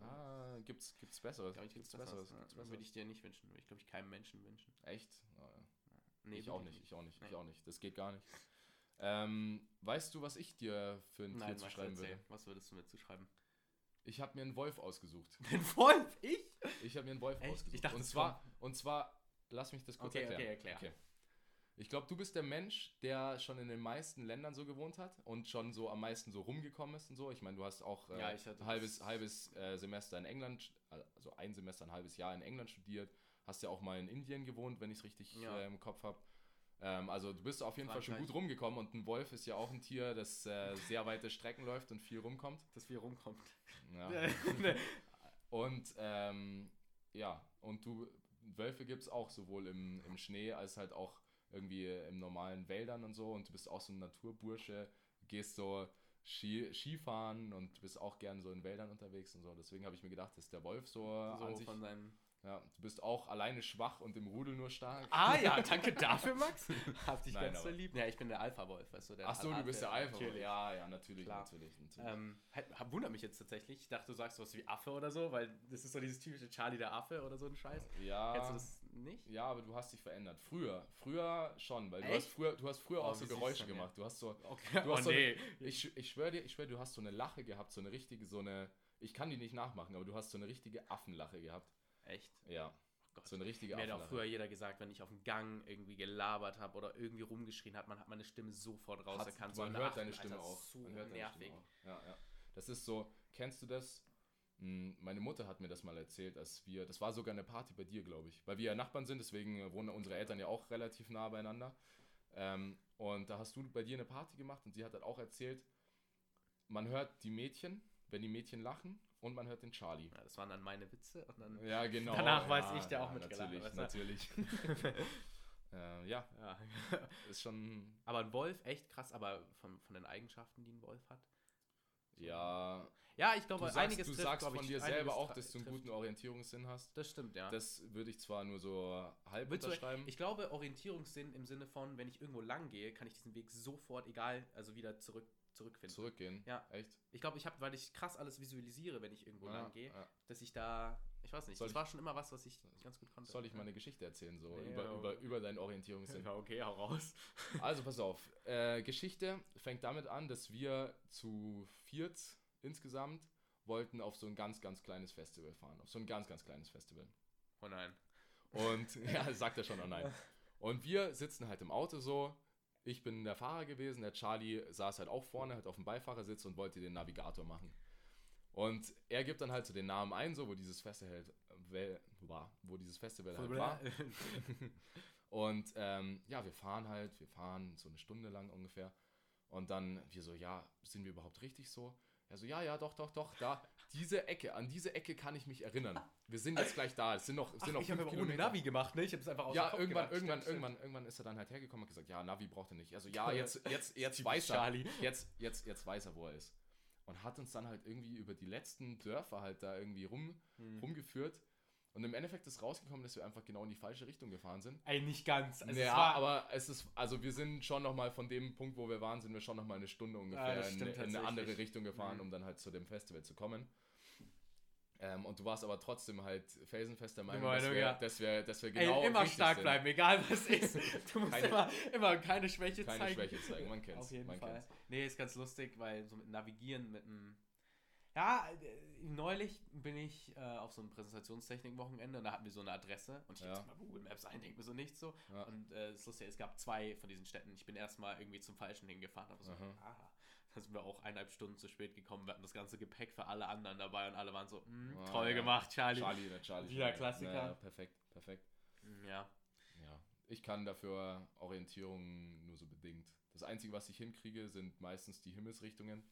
Ah, gibt's, gibt's Besseres? glaub ich, gibt's Besseres? Besseres. Gibt's Ja, Besseres? Würde ich dir nicht wünschen. Würde ich, glaube ich, keinem Menschen wünschen. Echt? Ah, Nee, ich auch nicht, ich auch nicht, ich Nee. auch nicht. Das geht gar nicht. Ähm, weißt du, was ich dir für ein Tier Nein, zu Max, schreiben erzähl. würde? Was würdest du mir zuschreiben? Ich habe mir einen Wolf ausgesucht. Den Wolf? Ich? Ich habe mir einen Wolf Echt? ausgesucht. Ich dachte, und es zwar, und zwar, lass mich das kurz Okay, erklären. okay, erklär. Ich glaube, du bist der Mensch, der schon in den meisten Ländern so gewohnt hat und schon so am meisten so rumgekommen ist und so. Ich meine, du hast auch äh, Ja, ein halbes, das- halbes äh, Semester in England, also ein Semester, ein halbes Jahr in England studiert. Hast ja auch mal in Indien gewohnt, wenn ich es richtig Ja. äh, im Kopf habe. Ähm, also du bist auf jeden Fall schon gut rumgekommen und ein Wolf ist ja auch ein Tier, das äh, sehr weite Strecken läuft und viel rumkommt. Dass wir rumkommt. Ja. Und ähm, ja, und du, Wölfe gibt es auch sowohl im, im Schnee als halt auch irgendwie im normalen Wäldern und so. Und du bist auch so ein Naturbursche, gehst so Ski, Skifahren und bist auch gern so in Wäldern unterwegs und so. Deswegen habe ich mir gedacht, dass der Wolf so, so an sich. von seinem. Ja, du bist auch alleine schwach und im Rudel nur stark. Ah ja, danke dafür, Max. Hab dich Nein, ganz so lieb. Ja, ich bin der Alpha-Wolf, weißt du. Der Ach so, du bist der Alpha. Natürlich. Ja, ja, natürlich, Klar. natürlich, natürlich. Ähm, halt- wundert mich jetzt tatsächlich. Ich dachte, du sagst was wie Affe oder so, weil das ist so dieses typische Charlie der Affe oder so ein Scheiß. ja. Kennst du das nicht? Ja, aber du hast dich verändert. Früher, früher schon, weil du hast früher, du hast früher Oh, auch so Geräusche gemacht. Du hast so, Okay. Du hast oh so nee. Ich, sch- ich schwöre dir, ich schwör, du hast so eine Lache gehabt, so eine richtige, so eine. Ich kann die nicht nachmachen, aber du hast so eine richtige Affenlache gehabt. Echt? Ja. Oh. So eine richtige Mir hat auch früher jeder gesagt, wenn ich auf dem Gang irgendwie gelabert habe oder irgendwie rumgeschrien hat, man hat meine Stimme sofort rauserkannt. Hat, So man eine hört Affen, deine Stimme auch. So man hört deine nervig. Stimme auch. Ja, ja. Das ist so, kennst du das? Hm, Meine Mutter hat mir das mal erzählt, als wir, das war sogar eine Party bei dir, glaube ich, weil wir ja Nachbarn sind, deswegen wohnen unsere Eltern ja auch relativ nah beieinander. Ähm, und da hast du bei dir eine Party gemacht und sie hat dann auch erzählt, man hört die Mädchen, wenn die Mädchen lachen und man hört den Charlie. Ja, das waren dann meine Witze und dann. Ja, genau. Danach ja, weiß ich, der auch mitgelacht Natürlich, hat, weißt natürlich. äh, ja, Ja. ist schon, aber ein Wolf, echt krass, aber von, von den Eigenschaften, die ein Wolf hat. Ja, Ja, ich glaube, du sagst, einiges du trifft, sagst glaub von ich, dir selber auch, dass du einen trifft. guten Orientierungssinn hast. Das stimmt, ja. Das würde ich zwar nur so halb Willst du- unterschreiben. Ich glaube, Orientierungssinn im Sinne von, wenn ich irgendwo lang gehe, kann ich diesen Weg sofort, egal, also wieder zurück, zurückfinden. Zurückgehen. Ja. Echt? Ich glaube, ich habe, weil ich krass alles visualisiere, wenn ich irgendwo Ja, lang gehe, ja. dass ich da, ich weiß nicht, Soll das ich- war schon immer was, was ich ganz gut konnte. Soll ich mal eine Geschichte erzählen, so Nee, über, aber- über, über deinen Orientierungssinn? Ja, okay, hau raus. Also pass auf. Äh, Geschichte fängt damit an, dass wir zu viert insgesamt wollten auf so ein ganz, ganz kleines Festival fahren. Auf so ein ganz, ganz kleines Festival. Oh nein. Und ja, sagt er schon, oh nein. Und wir sitzen halt im Auto so. Ich bin der Fahrer gewesen, der Charlie saß halt auch vorne, halt auf dem Beifahrersitz und wollte den Navigator machen. Und er gibt dann halt so den Namen ein, so wo dieses Festival wel- war, wo dieses Festival halt war. Und ähm, ja, wir fahren halt, wir fahren so eine Stunde lang ungefähr. Und dann wir so, ja, sind wir überhaupt richtig so? Ja, so, ja, ja, doch, doch, doch, da, diese Ecke, an diese Ecke kann ich mich erinnern. Wir sind jetzt gleich da, es sind noch, es sind noch ich habe ohne. Navi gemacht, ne? Ich habe es einfach aus Ja, dem Kopf irgendwann, gedacht. irgendwann, Stimmt, irgendwann, irgendwann ist er dann halt hergekommen und gesagt, ja, Navi braucht er nicht. Also ja, jetzt, jetzt, jetzt weiß er, Charlie. jetzt, jetzt, jetzt weiß er, wo er ist. Und hat uns dann halt irgendwie über die letzten Dörfer halt da irgendwie rum, Hm. rumgeführt. Und im Endeffekt ist rausgekommen, dass wir einfach genau in die falsche Richtung gefahren sind. Ey, nicht ganz. Also ja, es war, aber es ist, also wir sind schon nochmal von dem Punkt, wo wir waren, sind wir schon nochmal eine Stunde ungefähr das in, in eine andere. Richtung gefahren, Mhm. um dann halt zu dem Festival zu kommen. Ähm, und du warst aber trotzdem halt felsenfest der Meinung, dass, Meinung, wir, ja. dass, wir, dass wir genau Ey, immer stark sind. bleiben, egal was ist. Du musst Keine- immer, immer keine Schwäche Keine zeigen. Schwäche zeigen, man kennt's. Auf jeden Fall. kennt's. Nee, ist ganz lustig, weil so mit Navigieren mit einem. Ja, äh, neulich bin ich äh, auf so einem Präsentationstechnik-Wochenende und da hatten wir so eine Adresse und ich Ja. mal Google Maps ein, denke mir so nichts so. Ja. Und äh, das Lustige, es gab zwei von diesen Städten. Ich bin erstmal irgendwie zum Falschen hingefahren, aber so, Aha. aha. Da sind wir auch eineinhalb Stunden zu spät gekommen. Wir hatten das ganze Gepäck für alle anderen dabei und alle waren so, "Mm, Ah, toll ja. gemacht, Charlie. Charlie, der Charlie. Wieder. Klassiker. Ja, perfekt, perfekt. Mm, Ja. Ja, ich kann dafür Orientierung nur so bedingt. Das Einzige, was ich hinkriege, sind meistens die Himmelsrichtungen.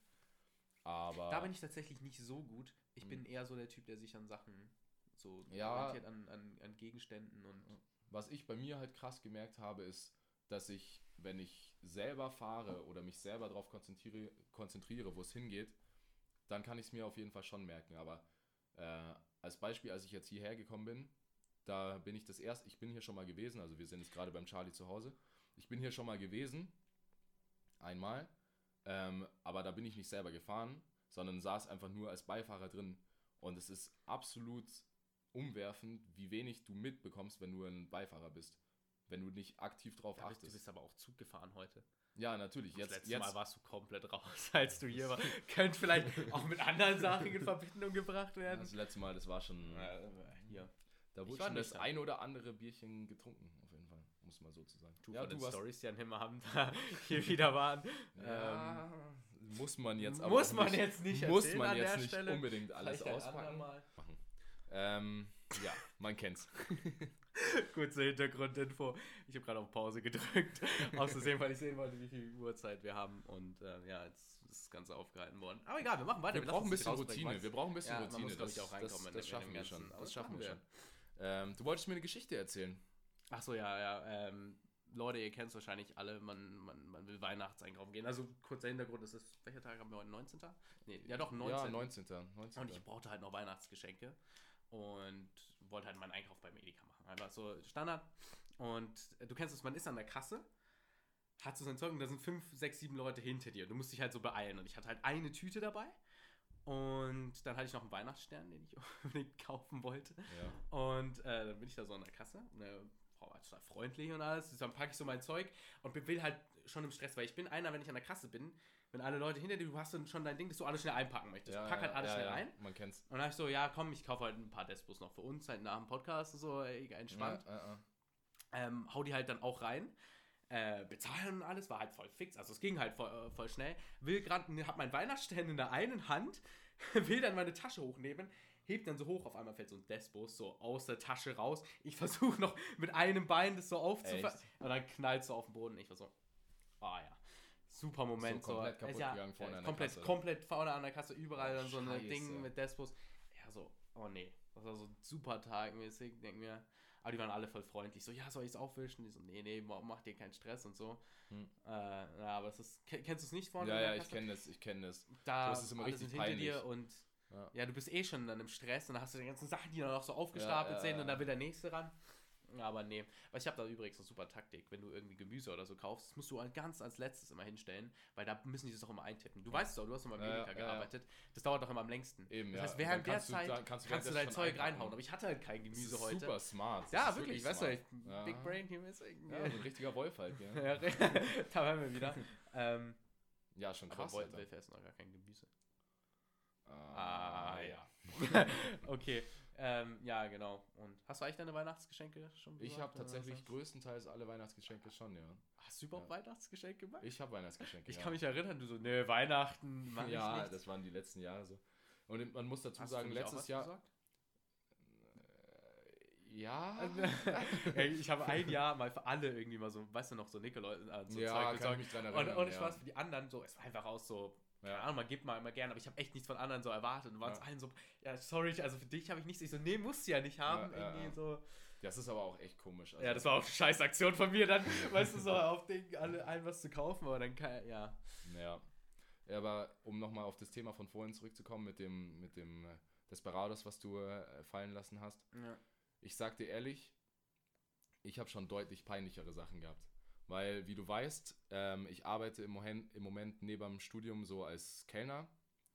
Aber Da bin ich tatsächlich nicht so gut. Ich Hm. bin eher so der Typ, der sich an Sachen so Ja. orientiert, an, an, an Gegenständen und. was ich bei mir halt krass gemerkt habe, ist, dass ich, wenn ich selber fahre oder mich selber darauf konzentriere, konzentriere wo es hingeht, dann kann ich es mir auf jeden Fall schon merken. Aber äh, als Beispiel, als ich jetzt hierher gekommen bin, da bin ich das erste, ich bin hier schon mal gewesen, also wir sind jetzt gerade beim Charlie zu Hause. Ich bin hier schon mal gewesen, einmal, ähm, aber da bin ich nicht selber gefahren, sondern saß einfach nur als Beifahrer drin. Und es ist absolut umwerfend, wie wenig du mitbekommst, wenn du ein Beifahrer bist. Wenn du nicht aktiv drauf Ja, achtest. du bist aber auch Zug gefahren heute. ja, natürlich. Das Jetzt, letzte jetzt, Mal warst du komplett raus, als du hier warst. Könnte vielleicht auch mit anderen Sachen in Verbindung gebracht werden. das letzte Mal, das war schon. Äh, hier. Da wurde schon das da. ein oder andere Bierchen getrunken. Muss man so zu sagen. Du ja, von den warst- Stories, die an Abend da hier wieder waren. Ja, muss man jetzt Ähm, muss auch man nicht, jetzt nicht Muss erzählen man an jetzt der nicht Stelle. unbedingt alles auspacken. Ähm, ja, man kennt's. Kurze Hintergrundinfo. Ich habe gerade auf Pause gedrückt. Aus Versehen, weil ich sehen wollte, wie viel Uhrzeit wir haben. Und äh, ja, jetzt ist das Ganze aufgehalten worden. Aber egal, wir machen weiter. Wir lassen brauchen ein bisschen Routine. Wir brauchen ein bisschen Ja, Routine. muss, das, ich, auch reinkommen das, das dem schaffen wir schon. Aber Das das schaffen wir wir. schon. Ähm, du wolltest mir eine Geschichte erzählen. Ach so, ja, ja. Ähm, Leute, ihr kennt es wahrscheinlich alle. Man, man, man will Weihnachts einkaufen gehen. Also, kurzer Hintergrund: ist es, welcher Tag haben wir heute? 19. Nee, ja, doch, 19. Ja, 19. 19. Und ich brauchte halt noch Weihnachtsgeschenke und wollte halt meinen Einkauf beim Edeka machen. Einfach so Standard. Und äh, du kennst es, man ist an der Kasse, hat so sein Zeug und da sind fünf, sechs, sieben Leute hinter dir. Du musst dich halt so beeilen. Und ich hatte halt eine Tüte dabei. Und dann hatte ich noch einen Weihnachtsstern, den ich unbedingt kaufen wollte. ja. Und äh, dann bin ich da so an der Kasse. Eine Frau war total freundlich und alles. Dann packe ich so mein Zeug und will halt schon im Stress, weil ich bin einer, wenn ich an der Kasse bin, wenn alle Leute hinter dir, du hast dann schon dein Ding, dass du alles schnell einpacken möchtest. Ja, Pack halt alles ja, schnell ja, ein. Man kennt's. Und dann habe ich so, ja, komm, ich kaufe halt ein paar Despos noch für uns, halt nach dem Podcast und so, ey, entspannt. Ähm, hau die halt dann auch rein. Äh, bezahlen und alles war halt voll fix. Also es ging halt voll, äh, voll schnell. Will gerade, hab meinen Weihnachtsstern in der einen Hand, will dann meine Tasche hochnehmen, hebt dann so hoch, auf einmal fällt so ein Despos so aus der Tasche raus. Ich versuche noch mit einem Bein das so aufzufangen. Echt? Und dann knallt so auf den Boden. Ich war so, ah ja. Super Moment. So komplett kaputt Ist ja, gegangen vorne ja, an der komplett, Kasse. komplett vorne an der Kasse, überall Oh, dann so ein. Ding mit Despos. Ja, so, oh nee. Das war so ein super Tag mäßig. Denk mir, aber die waren alle voll freundlich. So, ja, soll ich es aufwischen? Die so, nee, nee, mach dir keinen Stress und so. Hm. Äh, ja, aber das ist, ke- kennst du es nicht vorne? Ja, ja, ich kenne das, ich kenne das. Da sowas ist immer richtig sind hinter dir peinlich. und Ja. ja, du bist eh schon dann im Stress und dann hast du die ganzen Sachen, die dann noch so aufgestapelt ja, sind ja. und dann will der nächste ran. Ja, aber nee. Weil ich habe da übrigens eine super Taktik. Wenn du irgendwie Gemüse oder so kaufst, das musst du an- ganz als letztes immer hinstellen, weil da müssen die das auch immer eintippen. Du weißt es doch, du hast noch mal im Ja, Edeka ja, ja. gearbeitet. Das dauert doch immer am längsten. Eben, das ja. heißt, während dann der kannst du Zeit da- kannst kannst du, du währenddessen dein Zeug einpacken. reinhauen. Aber ich hatte halt kein Das Gemüse ist heute. super smart. Das Ja, wirklich, weißt du, smart. ich, Ja. Big Brain hier ist irgendwie. Ja, so ein richtiger Wolf halt, ja. Ja, da waren wir wieder. ähm, Ja, schon aber krass. Wolf, Alter. Wolf essen noch gar kein Gemüse. Ah, ja. okay. Ähm, ja, genau. Und hast du eigentlich deine Weihnachtsgeschenke schon Ich besorgt, habe tatsächlich größtenteils alle Weihnachtsgeschenke schon, ja. Hast du überhaupt Weihnachtsgeschenke gemacht? Ich habe Weihnachtsgeschenke. Ich ja. kann mich erinnern, du so, ne, Weihnachten, mach ja, ich das waren die letzten Jahre so. Und man muss dazu Hast sagen, letztes Jahr. besorgt? Äh, ja. Ich habe ein Jahr mal für alle irgendwie mal so, weißt du noch, so Nickeloi, äh, so ja, Zeug kann ich mich dran Und erinnern. ohne ja. Spaß für die anderen so, es war einfach aus so, keine Ja. Ahnung, man gibt mal immer gerne, aber ich habe echt nichts von anderen so erwartet und waren es Ja. allen so, ja, sorry, also für dich habe ich nichts. Ich so, nee, musst du ja nicht haben. Ja, irgendwie ja. so. Das ist aber auch echt komisch. also- Ja, das war auch eine scheiß Aktion von mir dann, weißt du, so auf Ding, alle, allen was zu kaufen, aber dann kann, ja. Ja. ja aber um nochmal auf das Thema von vorhin zurückzukommen mit dem, mit dem äh, Desperados, was du äh, fallen lassen hast. ja. Ich sag dir ehrlich, ich habe schon deutlich peinlichere Sachen gehabt. Weil, wie du weißt, ähm, ich arbeite im Moment, im Moment neben dem Studium so als Kellner.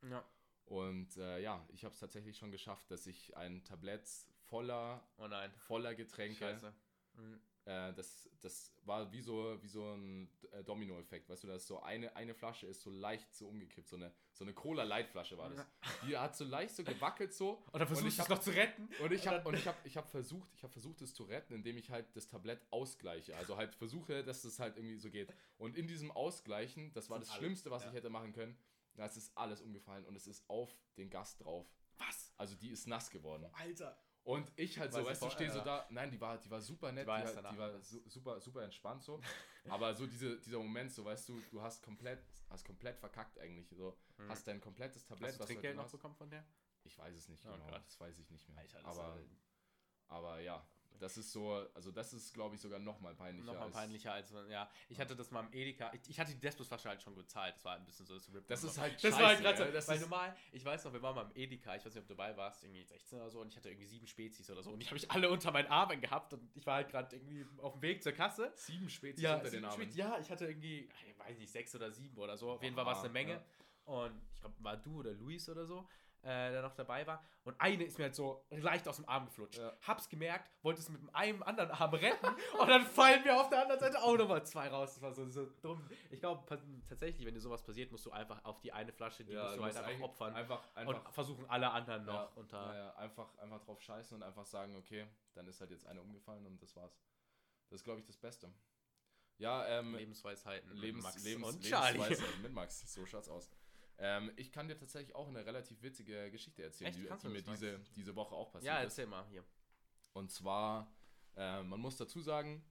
Ja. Und äh, ja, ich habe es tatsächlich schon geschafft, dass ich ein Tablett voller, Oh nein. voller Getränke, Scheiße. Mhm. Äh, das, das war wie so, wie so ein äh, Domino-Effekt. Weißt du, dass so eine, eine Flasche ist so leicht so umgekippt. So eine, so eine Cola-Light-Flasche war das. Die hat so leicht so gewackelt so. Und dann versuchst ich du es hab- noch zu retten. Und ich Und habe und ich habe ich habe versucht, ich habe versucht es zu retten, indem ich halt das Tablett ausgleiche. Also halt versuche, dass es halt irgendwie so geht. Und in diesem Ausgleichen, das war das alle- Schlimmste, was ja. ich hätte machen können. Da ist alles umgefallen und es ist auf den Gast drauf. Was? Also die ist nass geworden. Alter. Und ich halt so, weißt du, stehe so da. Nein, die war, die war super nett, Die die war war, erst die war su super, super entspannt so. Aber so diese, dieser Moment, so weißt du, du hast komplett, hast komplett verkackt eigentlich. So, Mhm. hast dein komplettes Tablett, Hast du was du Trinkgeld halt noch hast. bekommen von der? Ich weiß es nicht Oh genau, Gott. das weiß ich nicht mehr. Alter, das aber, ist aber ja, das ist so, also das ist, glaube ich, sogar noch mal peinlicher. nochmal peinlicher als, ja. Ich hatte das mal im Edeka. Ich, ich hatte die Despos-Flasche halt schon gezahlt. Das war ein bisschen so das Rip. Das ist halt Das war scheiße, halt gerade so, ja, das weil ist- normal, ich weiß noch, wir waren mal im Edeka, ich weiß nicht, ob du dabei warst, irgendwie 16 oder so, und ich hatte irgendwie sieben Spezies oder so, und die habe ich alle unter meinen Armen gehabt, und ich war halt gerade irgendwie auf dem Weg zur Kasse. Sieben Spezies Ja, unter den Armen. Spezies, ja, ich hatte irgendwie, ich weiß nicht, sechs oder sieben oder so, auf jeden Fall war es eine Oha, Menge. ja. Und ich glaube, war du oder Luis oder so, äh, der noch dabei war. Und eine ist mir halt so leicht aus dem Arm geflutscht. Ja. Hab's gemerkt, wollte es mit einem anderen Arm retten und dann fallen mir auf der anderen Seite auch nochmal zwei raus. Das war so, so dumm. Ich glaube tatsächlich, wenn dir sowas passiert, musst du einfach auf die eine Flasche, die Ja, musst du du halt musst einfach eigentlich opfern. Einfach, einfach und versuchen alle anderen noch ja, unter. ja, einfach, einfach drauf scheißen und einfach sagen, okay, dann ist halt jetzt eine umgefallen und das war's. Das ist, glaube ich, das Beste. Ja, ähm, Lebensweisheiten. mit Lebens, Max Lebens, und. Lebensweise mit Max, so schaut's aus. Ähm, ich kann dir tatsächlich auch eine relativ witzige Geschichte erzählen, Echt? die, die mir diese, diese Woche auch passiert Ja, ist. erzähl mal hier. Und zwar, äh, man muss dazu sagen,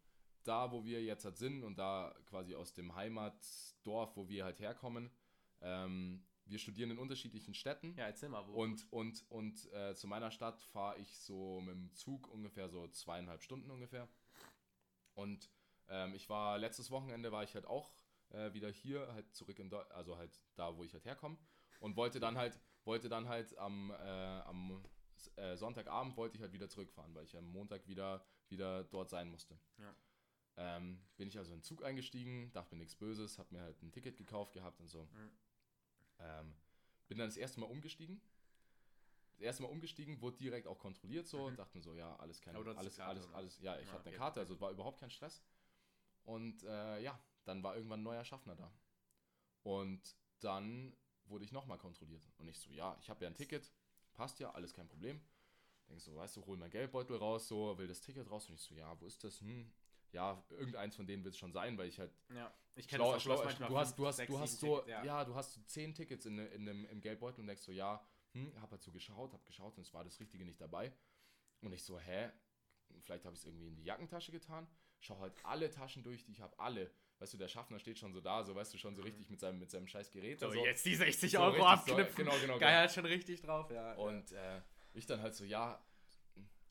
da wo wir jetzt halt sind und da quasi aus dem Heimatdorf, wo wir halt herkommen, ähm, wir studieren in unterschiedlichen Städten. Ja, erzähl mal, wo. Und, und, und äh, zu meiner Stadt fahre ich so mit dem Zug ungefähr so zweieinhalb Stunden ungefähr. Und ähm, ich war letztes Wochenende war ich halt auch äh, wieder hier, halt zurück in Deu also halt da, wo ich halt herkomme. Und wollte dann halt, wollte dann halt am, äh, am äh, Sonntagabend wollte ich halt wieder zurückfahren, weil ich am Montag wieder, wieder dort sein musste. Ja. Ähm, bin ich also in den Zug eingestiegen, dachte mir nichts Böses, hab mir halt ein Ticket gekauft gehabt und so. Mhm. Ähm, bin dann das erste Mal umgestiegen. Das erste Mal umgestiegen, wurde direkt auch kontrolliert so, Mhm. dachte mir so, ja, alles kein, Aber du hattest alles, Karte, alles, alles, ja, ich Ah, hatte eine okay. Karte, also war überhaupt kein Stress. Und äh, ja, dann war irgendwann ein neuer Schaffner da. Und dann wurde ich nochmal kontrolliert. Und ich so, ja, ich habe ja ein Ticket, passt ja, alles kein Problem. Denkst so, weißt du, hol mein Geldbeutel raus, so, will das Ticket raus. Und ich so, ja, wo ist das? Hm. Ja, irgendeins von denen wird es schon sein, weil ich halt Ja, ich schlau, das schlau, manchmal du hast, du hast, du hast so, Tickets, ja. du hast so zehn Tickets in, in dem, im Geldbeutel und denkst so, ja, hm, hab halt so geschaut, hab geschaut und es war das Richtige nicht dabei. Und ich so, hä? Vielleicht habe ich es irgendwie in die Jackentasche getan. Schau halt alle Taschen durch, die ich habe, alle. Weißt du, der Schaffner steht schon so da, so weißt du, schon so richtig mit seinem, mit seinem scheiß Gerät. So, so. jetzt die 60 So Euro richtig so, abknüpfen. genau, genau, Geil, genau. hat schon richtig drauf, ja. Und äh, ich dann halt so, ja,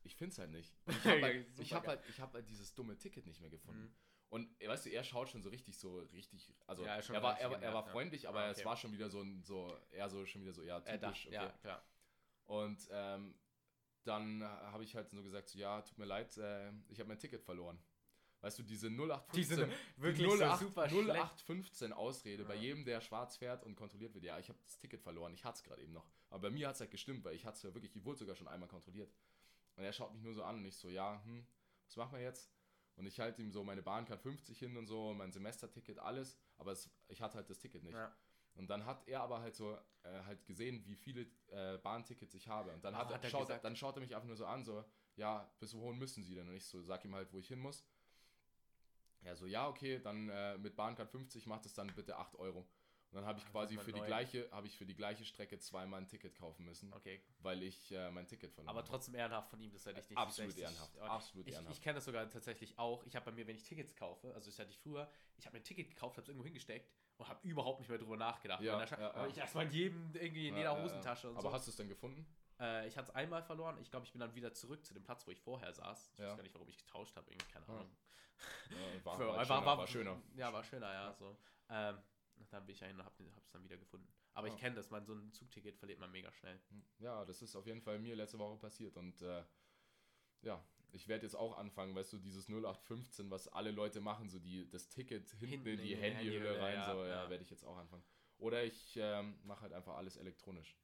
ich find's halt nicht. Und ich habe halt, ich hab halt, ich hab halt dieses dumme Ticket nicht mehr gefunden. Mhm. Und äh, weißt du, er schaut schon so richtig so richtig, also Ja, er war, er, er war genervt, ja. freundlich, aber Ah, es okay. war schon wieder so ein, so, eher so schon wieder so, ja, Äh, da, typisch, okay. Ja, klar. Und ähm, dann habe ich halt so gesagt, so, ja, tut mir leid, äh, ich habe mein Ticket verloren. Weißt du, diese 0815, Die sind wirklich die so 08, super schlecht. 0815 Ausrede bei Ja. jedem, der schwarz fährt und kontrolliert wird. Ja, ich habe das Ticket verloren, ich hatte es gerade eben noch. Aber bei mir hat es halt gestimmt, weil ich hatte es ja wirklich, ich wurde sogar schon einmal kontrolliert. Und er schaut mich nur so an und ich so, ja, hm, was machen wir jetzt? Und ich halte ihm so meine Bahncard 50 hin und so, mein Semesterticket, alles, aber es, ich hatte halt das Ticket nicht. Ja. Und dann hat er aber halt so äh, halt gesehen, wie viele äh, Bahntickets ich habe. Und dann, Ach, hat, hat er schaut, dann schaut er mich einfach nur so an, so, ja, bis wohin müssen Sie denn? Und ich so, sag ihm halt, wo ich hin muss. Er so, ja, okay, dann äh, mit Bahncard 50 macht es dann bitte 8 Euro. Und dann habe ich Ach, quasi für die gleiche, habe ich für die gleiche Strecke zweimal ein Ticket kaufen müssen, Okay. weil ich äh, mein Ticket verloren Aber habe. trotzdem ehrenhaft von ihm, dass er dich nicht Absolut die 60 ehrenhaft. Aber Absolut Ich, ehrenhaft. ich kenne das sogar tatsächlich auch. Ich habe bei mir, wenn ich Tickets kaufe, also das hatte ich früher, ich habe mir ein Ticket gekauft, habe es irgendwo hingesteckt und habe überhaupt nicht mehr drüber nachgedacht. Ja, ja, aber ja. ich erstmal in jedem, irgendwie in Ja, jeder ja, ja. Hosentasche und Aber so. hast du es denn gefunden? Äh, ich hatte es einmal verloren. Ich glaube, ich bin dann wieder zurück zu dem Platz, wo ich vorher saß. Ich Ja. weiß gar nicht, warum ich getauscht habe. Irgendwie, keine Ja. Ahnung. Ja, war, Für- war, schöner, war- war schöner. Ja, war schöner, ja. So. Ähm, dann bin ich dahin und habe es dann wieder gefunden. Aber ich kenne das, man so ein Zugticket verliert man mega schnell. Ja, das ist auf jeden Fall mir letzte Woche passiert und äh, ja, ich werde jetzt auch anfangen, weißt du, dieses 0815, was alle Leute machen, so die das Ticket hinten, Hinten in die Handyhülle Handyhülle, rein, ja, so, ja, ja. werde ich jetzt auch anfangen. Oder ich ähm, mache halt einfach alles elektronisch.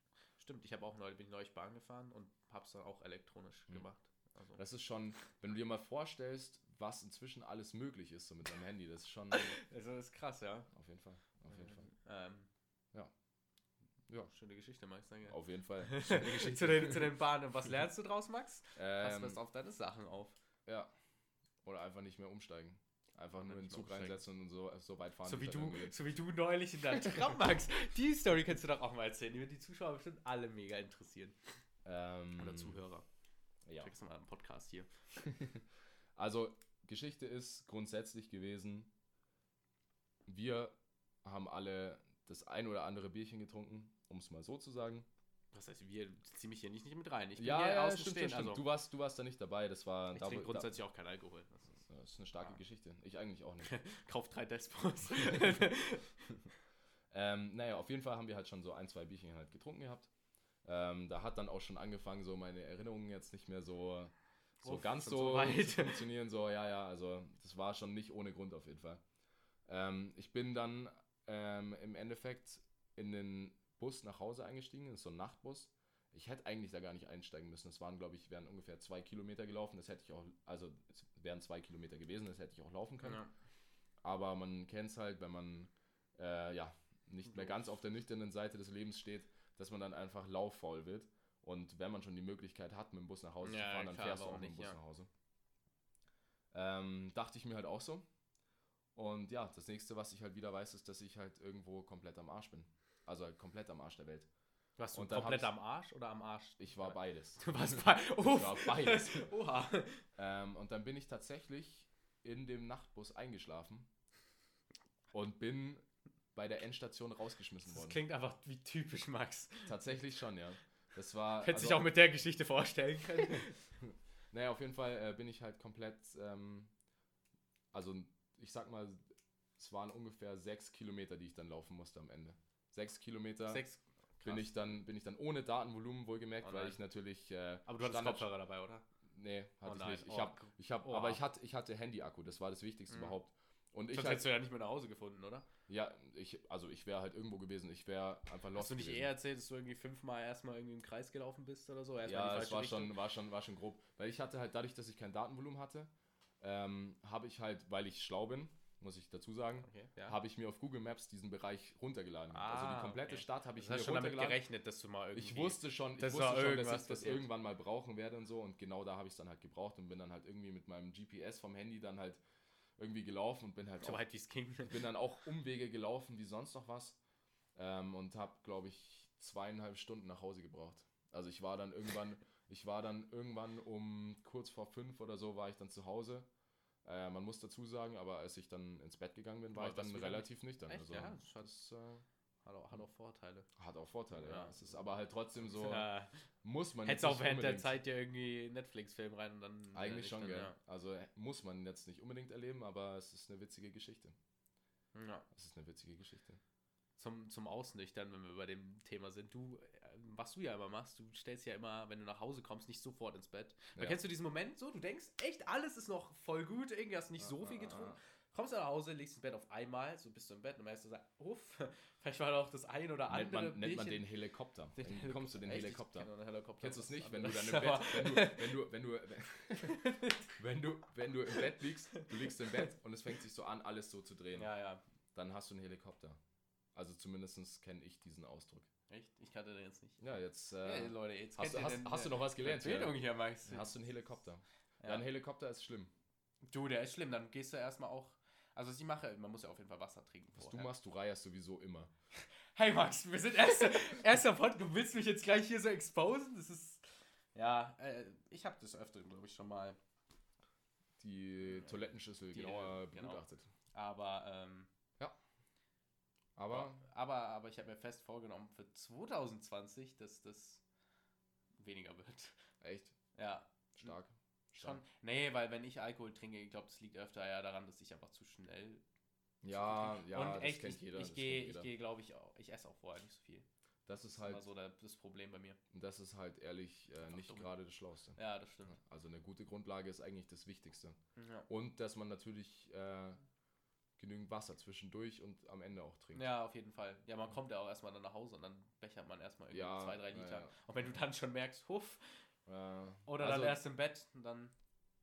Stimmt, ich habe auch neulich, bin ich neulich Bahn gefahren und habe es dann auch elektronisch Mhm. gemacht. Also, Das ist schon, wenn du dir mal vorstellst, was inzwischen alles möglich ist so mit deinem Handy, das ist schon also das ist krass, ja. auf jeden Fall, auf jeden Fall. Ähm, Ja. Ja. Schöne Geschichte, Max, danke. Auf jeden Fall. Schöne Geschichte. zu, den, zu den Bahnen. Was lernst du draus, Max? Pass ähm, was auf deine Sachen auf. ja. Oder einfach nicht mehr umsteigen. Einfach nur in den Zug reinsetzen und so, so weit fahren. So wie, du, so wie du neulich in deinem Tram, Max. Die Story kannst du doch auch mal erzählen. Die wird die Zuschauer bestimmt alle mega interessieren. Ähm, Oder Zuhörer. Ja. Check's mal im Podcast hier. Also, Geschichte ist grundsätzlich gewesen, wir haben alle das ein oder andere Bierchen getrunken, um es mal so zu sagen. Was heißt, wir ziehen mich hier nicht, nicht mit rein. Ich bin ja, hier ja, außen stimmt, stehen. stimmt. Also, Du, warst, du warst da nicht dabei, das war ich da, trinke wo- da, grundsätzlich auch keinen Alkohol. Ist, das ist eine starke Ah. Geschichte. Ich eigentlich auch nicht. Kauf drei Despos. ähm, naja, auf jeden Fall haben wir halt schon so ein, zwei Bierchen halt getrunken gehabt. Ähm, da hat dann auch schon angefangen, so meine Erinnerungen jetzt nicht mehr so, so Uff, ganz so, weit. zu funktionieren. So, ja, ja, also das war schon nicht ohne Grund auf jeden Fall. Ähm, ich bin dann ähm, im Endeffekt in den Bus nach Hause eingestiegen, das ist so ein Nachtbus. Ich hätte eigentlich da gar nicht einsteigen müssen. Es waren, glaube ich, wären ungefähr zwei Kilometer gelaufen. Das hätte ich auch, also wären zwei Kilometer gewesen, das hätte ich auch laufen können. ja. Aber man kennt es halt, wenn man äh, ja nicht mehr ganz auf der nüchternen Seite des Lebens steht, dass man dann einfach lauffaul wird. Und wenn man schon die Möglichkeit hat, mit dem Bus nach Hause Ja, zu fahren, dann klar, fährst du auch warum mit dem nicht, Bus nach Hause. Ähm, dachte ich mir halt auch so. Und ja, das nächste, was ich halt wieder weiß, ist, dass ich halt irgendwo komplett am Arsch bin. Also halt komplett am Arsch der Welt. Warst du Und komplett am Arsch oder am Arsch? Ich war beides. Du warst bei. Ich war beides. Oha. Ähm, und dann bin ich tatsächlich in dem Nachtbus eingeschlafen und bin bei der Endstation rausgeschmissen Das worden. klingt einfach wie typisch Max. Tatsächlich schon, ja. Das war. Hätte sich also- auch mit der Geschichte vorstellen können. Naja, auf jeden Fall äh, bin ich halt komplett. Ähm, also, ich sag mal, es waren ungefähr sechs Kilometer, die ich dann laufen musste am Ende. Sechs Kilometer Sechs. Bin, ich dann, bin ich dann ohne Datenvolumen wohlgemerkt, Oh weil ich natürlich. Äh, Aber du hattest Kopfhörer dabei, oder? Nee, hatte Oh ich nicht. Ich oh, hab, ich hab, oh. aber ich hatte, ich hatte Handy-Akku, das war das Wichtigste Mhm. überhaupt. Und ich Sonst halt, hättest du ja nicht mehr nach Hause gefunden, oder? ja, ich, also ich wäre halt irgendwo gewesen, ich wäre einfach lost Hast du nicht gewesen. eher erzählt, dass du irgendwie fünfmal erstmal irgendwie im Kreis gelaufen bist oder so? Erstmal Ja, falsche war Richtung? schon, war, schon, war schon grob. Weil ich hatte halt, dadurch, dass ich kein Datenvolumen hatte, ähm, habe ich halt, weil ich schlau bin, muss ich dazu sagen. Okay, ja. Habe ich mir auf Google Maps diesen Bereich runtergeladen. also Ah, die komplette okay. Stadt habe ich Du hast mir schon damit runtergeladen. gerechnet, dass du mal irgendwie. Ich wusste schon, ich Das wusste schon dass ich das passiert. irgendwann mal brauchen werde und so. Und genau da habe ich es dann halt gebraucht und bin dann halt irgendwie mit meinem GPS vom Handy dann halt irgendwie gelaufen und bin halt so auch, weit wie es ging. bin dann auch Umwege gelaufen wie sonst noch was. Ähm, und habe, glaube ich, zweieinhalb Stunden nach Hause gebraucht. Also ich war dann irgendwann, ich war dann irgendwann um kurz vor fünf oder so war ich dann zu Hause. Äh, man muss dazu sagen, aber als ich dann ins Bett gegangen bin, war Aber ich dann relativ nüchtern. Echt? Also Ja, das hat- das äh, Hat auch, hat auch Vorteile. hat auch Vorteile, ja. Ja. Es ist aber halt trotzdem so, Ja. muss man Hättest jetzt auch nicht während der Zeit ja irgendwie Netflix-Film rein und dann. äh, Eigentlich schon, dann, gell. Also äh, muss man jetzt nicht unbedingt erleben, aber es ist eine witzige Geschichte. Ja. ja. Es ist eine witzige Geschichte. Zum, zum Ausnüchtern, wenn wir bei dem Thema sind. Du, äh, was du ja immer machst, du stellst ja immer, wenn du nach Hause kommst, nicht sofort ins Bett. Ja. Kennst du diesen Moment so? Du denkst, echt, alles ist noch voll gut, irgendwie hast du nicht so viel getrunken. Kommst du nach Hause, legst ins Bett auf einmal, so bist du im Bett und merkst du, sagst, uff, vielleicht war doch das ein oder Nennt andere. man, nennt man den Helikopter. Den Dann kommst du den Echt? Helikopter. Helikopter. Kennst du es nicht, wenn du dann im Bett, wenn du, wenn du, wenn du, wenn du, wenn du im Bett liegst, du liegst im Bett und es fängt sich so an, alles so zu drehen, ja, ja. dann hast du einen Helikopter. Also zumindest kenne ich diesen Ausdruck. Echt? Ich kannte den jetzt nicht. Ja, jetzt Hey, äh, Leute, jetzt hast, du, hast, den, hast du äh, noch was gelernt. Empfehlung hier, Max. Hast du einen Helikopter? Ja. Ja. ein Helikopter ist schlimm. Du, der ist schlimm. Dann gehst du erstmal auch. Also, was ich mache, man muss ja auf jeden Fall Wasser trinken. Was vorher. du machst, du reierst sowieso immer. Hey Max, wir sind erster, erster Podcast. Willst du mich jetzt gleich hier so exposen? Das ist. Ja, äh, ich habe das öfter, glaube ich, schon mal. Die Toilettenschüssel Die- genauer genau. begutachtet. Aber, ähm, Aber aber, aber ich habe mir fest vorgenommen für 2020, dass das weniger wird. echt Ja, stark. schon. Nee, weil wenn ich Alkohol trinke, ich glaube, das liegt öfter ja daran, dass ich einfach zu schnell. Ja, ja, und das echt, kennt ich, jeder. ich das gehe, ich gehe, glaube ich, auch. Ich esse auch vorher nicht so viel. Das ist Das halt, so der, das Problem bei mir. das ist halt ehrlich äh, nicht gerade das Schlauste. Ja, das stimmt. Also eine gute Grundlage ist eigentlich das Wichtigste. Ja. Und dass man natürlich äh, genügend Wasser zwischendurch und am Ende auch trinkt. Ja, auf jeden Fall. Ja, man kommt ja auch erstmal dann nach Hause und dann bechert man erstmal irgendwie Ja, zwei, drei ja, Liter. ja. Und wenn du dann schon merkst, huff, Äh, oder also, dann erst im Bett, dann.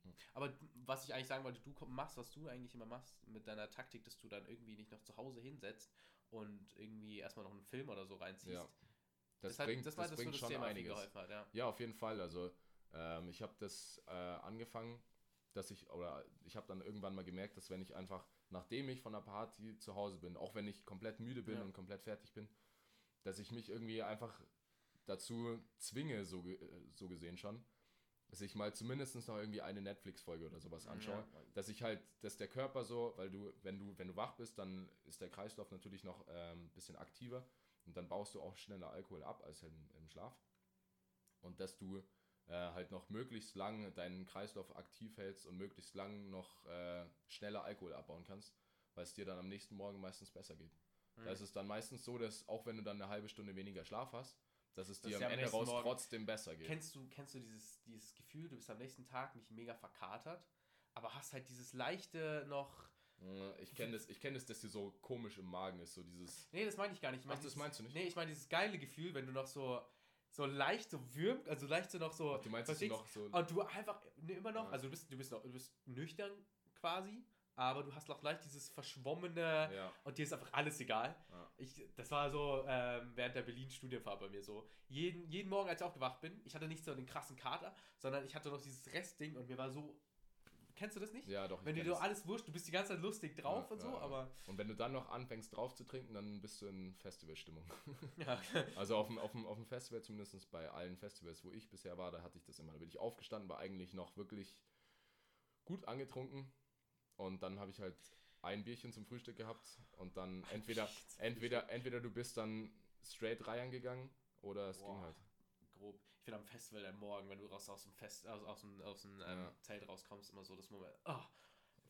Hm. Aber was ich eigentlich sagen wollte, du machst, was du eigentlich immer machst, mit deiner Taktik, dass du dann irgendwie nicht noch zu Hause hinsetzt und irgendwie erstmal noch einen Film oder so reinziehst. Ja, das, hat- bringt, das das war das, bringt das schon einiges. geholfen hat, ja. Ja, auf jeden Fall. Also ähm, ich habe das äh, angefangen, dass ich, oder ich habe dann irgendwann mal gemerkt, dass wenn ich einfach, nachdem ich von der Party zu Hause bin, auch wenn ich komplett müde bin Ja. und komplett fertig bin, dass ich mich irgendwie einfach dazu zwinge, so, äh, so gesehen schon, dass ich mal zumindest noch irgendwie eine Netflix-Folge oder sowas anschaue. Ja. Dass ich halt, dass der Körper so, weil du, wenn du, wenn du wach bist, dann ist der Kreislauf natürlich noch ein ähm, bisschen aktiver und dann baust du auch schneller Alkohol ab als im, im Schlaf. Und dass du äh, halt noch möglichst lang deinen Kreislauf aktiv hältst und möglichst lang noch äh, schneller Alkohol abbauen kannst, weil es dir dann am nächsten Morgen meistens besser geht. Hm. Da ist es dann meistens so, dass auch wenn du dann eine halbe Stunde weniger Schlaf hast, dass es Dass dir am Ende raus Morgen- trotzdem besser geht. Kennst du, kennst du dieses, dieses Gefühl, du bist am nächsten Tag nicht mega verkatert, aber hast halt dieses leichte noch. Äh, Ich kenne das, ich kenn das, dass dir so komisch im Magen ist, so dieses. Nee, das meine ich gar nicht. Ich mein Ach, das dieses, meinst du nicht? Nee, ich meine dieses geile Gefühl, wenn du noch so, so leicht so würmt, also leicht so noch so. Du meinst, du noch so. Und du einfach nee, immer noch, Ja. also du bist, du bist noch, du bist nüchtern quasi, aber du hast noch leicht dieses verschwommene Ja, und dir ist einfach alles egal. ja. Ich, das war so ähm, während der Berlin-Studienfahrt bei mir so. Jeden, jeden Morgen, als ich aufgewacht bin, ich hatte nicht so den krassen Kater, sondern ich hatte noch dieses Restding und mir war so. Kennst du das nicht? ja doch. Wenn dir so das. alles wurscht, du bist die ganze Zeit lustig drauf Ja, und so, ja, aber. Und wenn du dann noch anfängst drauf zu trinken, dann bist du in Festivalstimmung. Ja. Also auf dem, auf, dem, auf dem Festival, zumindest bei allen Festivals, wo ich bisher war, da hatte ich das immer. Da bin ich aufgestanden, war eigentlich noch wirklich gut angetrunken. Und dann habe ich halt ein Bierchen zum Frühstück gehabt. Und dann entweder, entweder, entweder du bist dann straight Reihen gegangen oder es Boah. ging halt. grob. Ich finde am Festival der Morgen, wenn du raus aus dem Fest, aus, aus dem, aus dem ähm, Ja. Zelt rauskommst, immer so das Moment. Oh,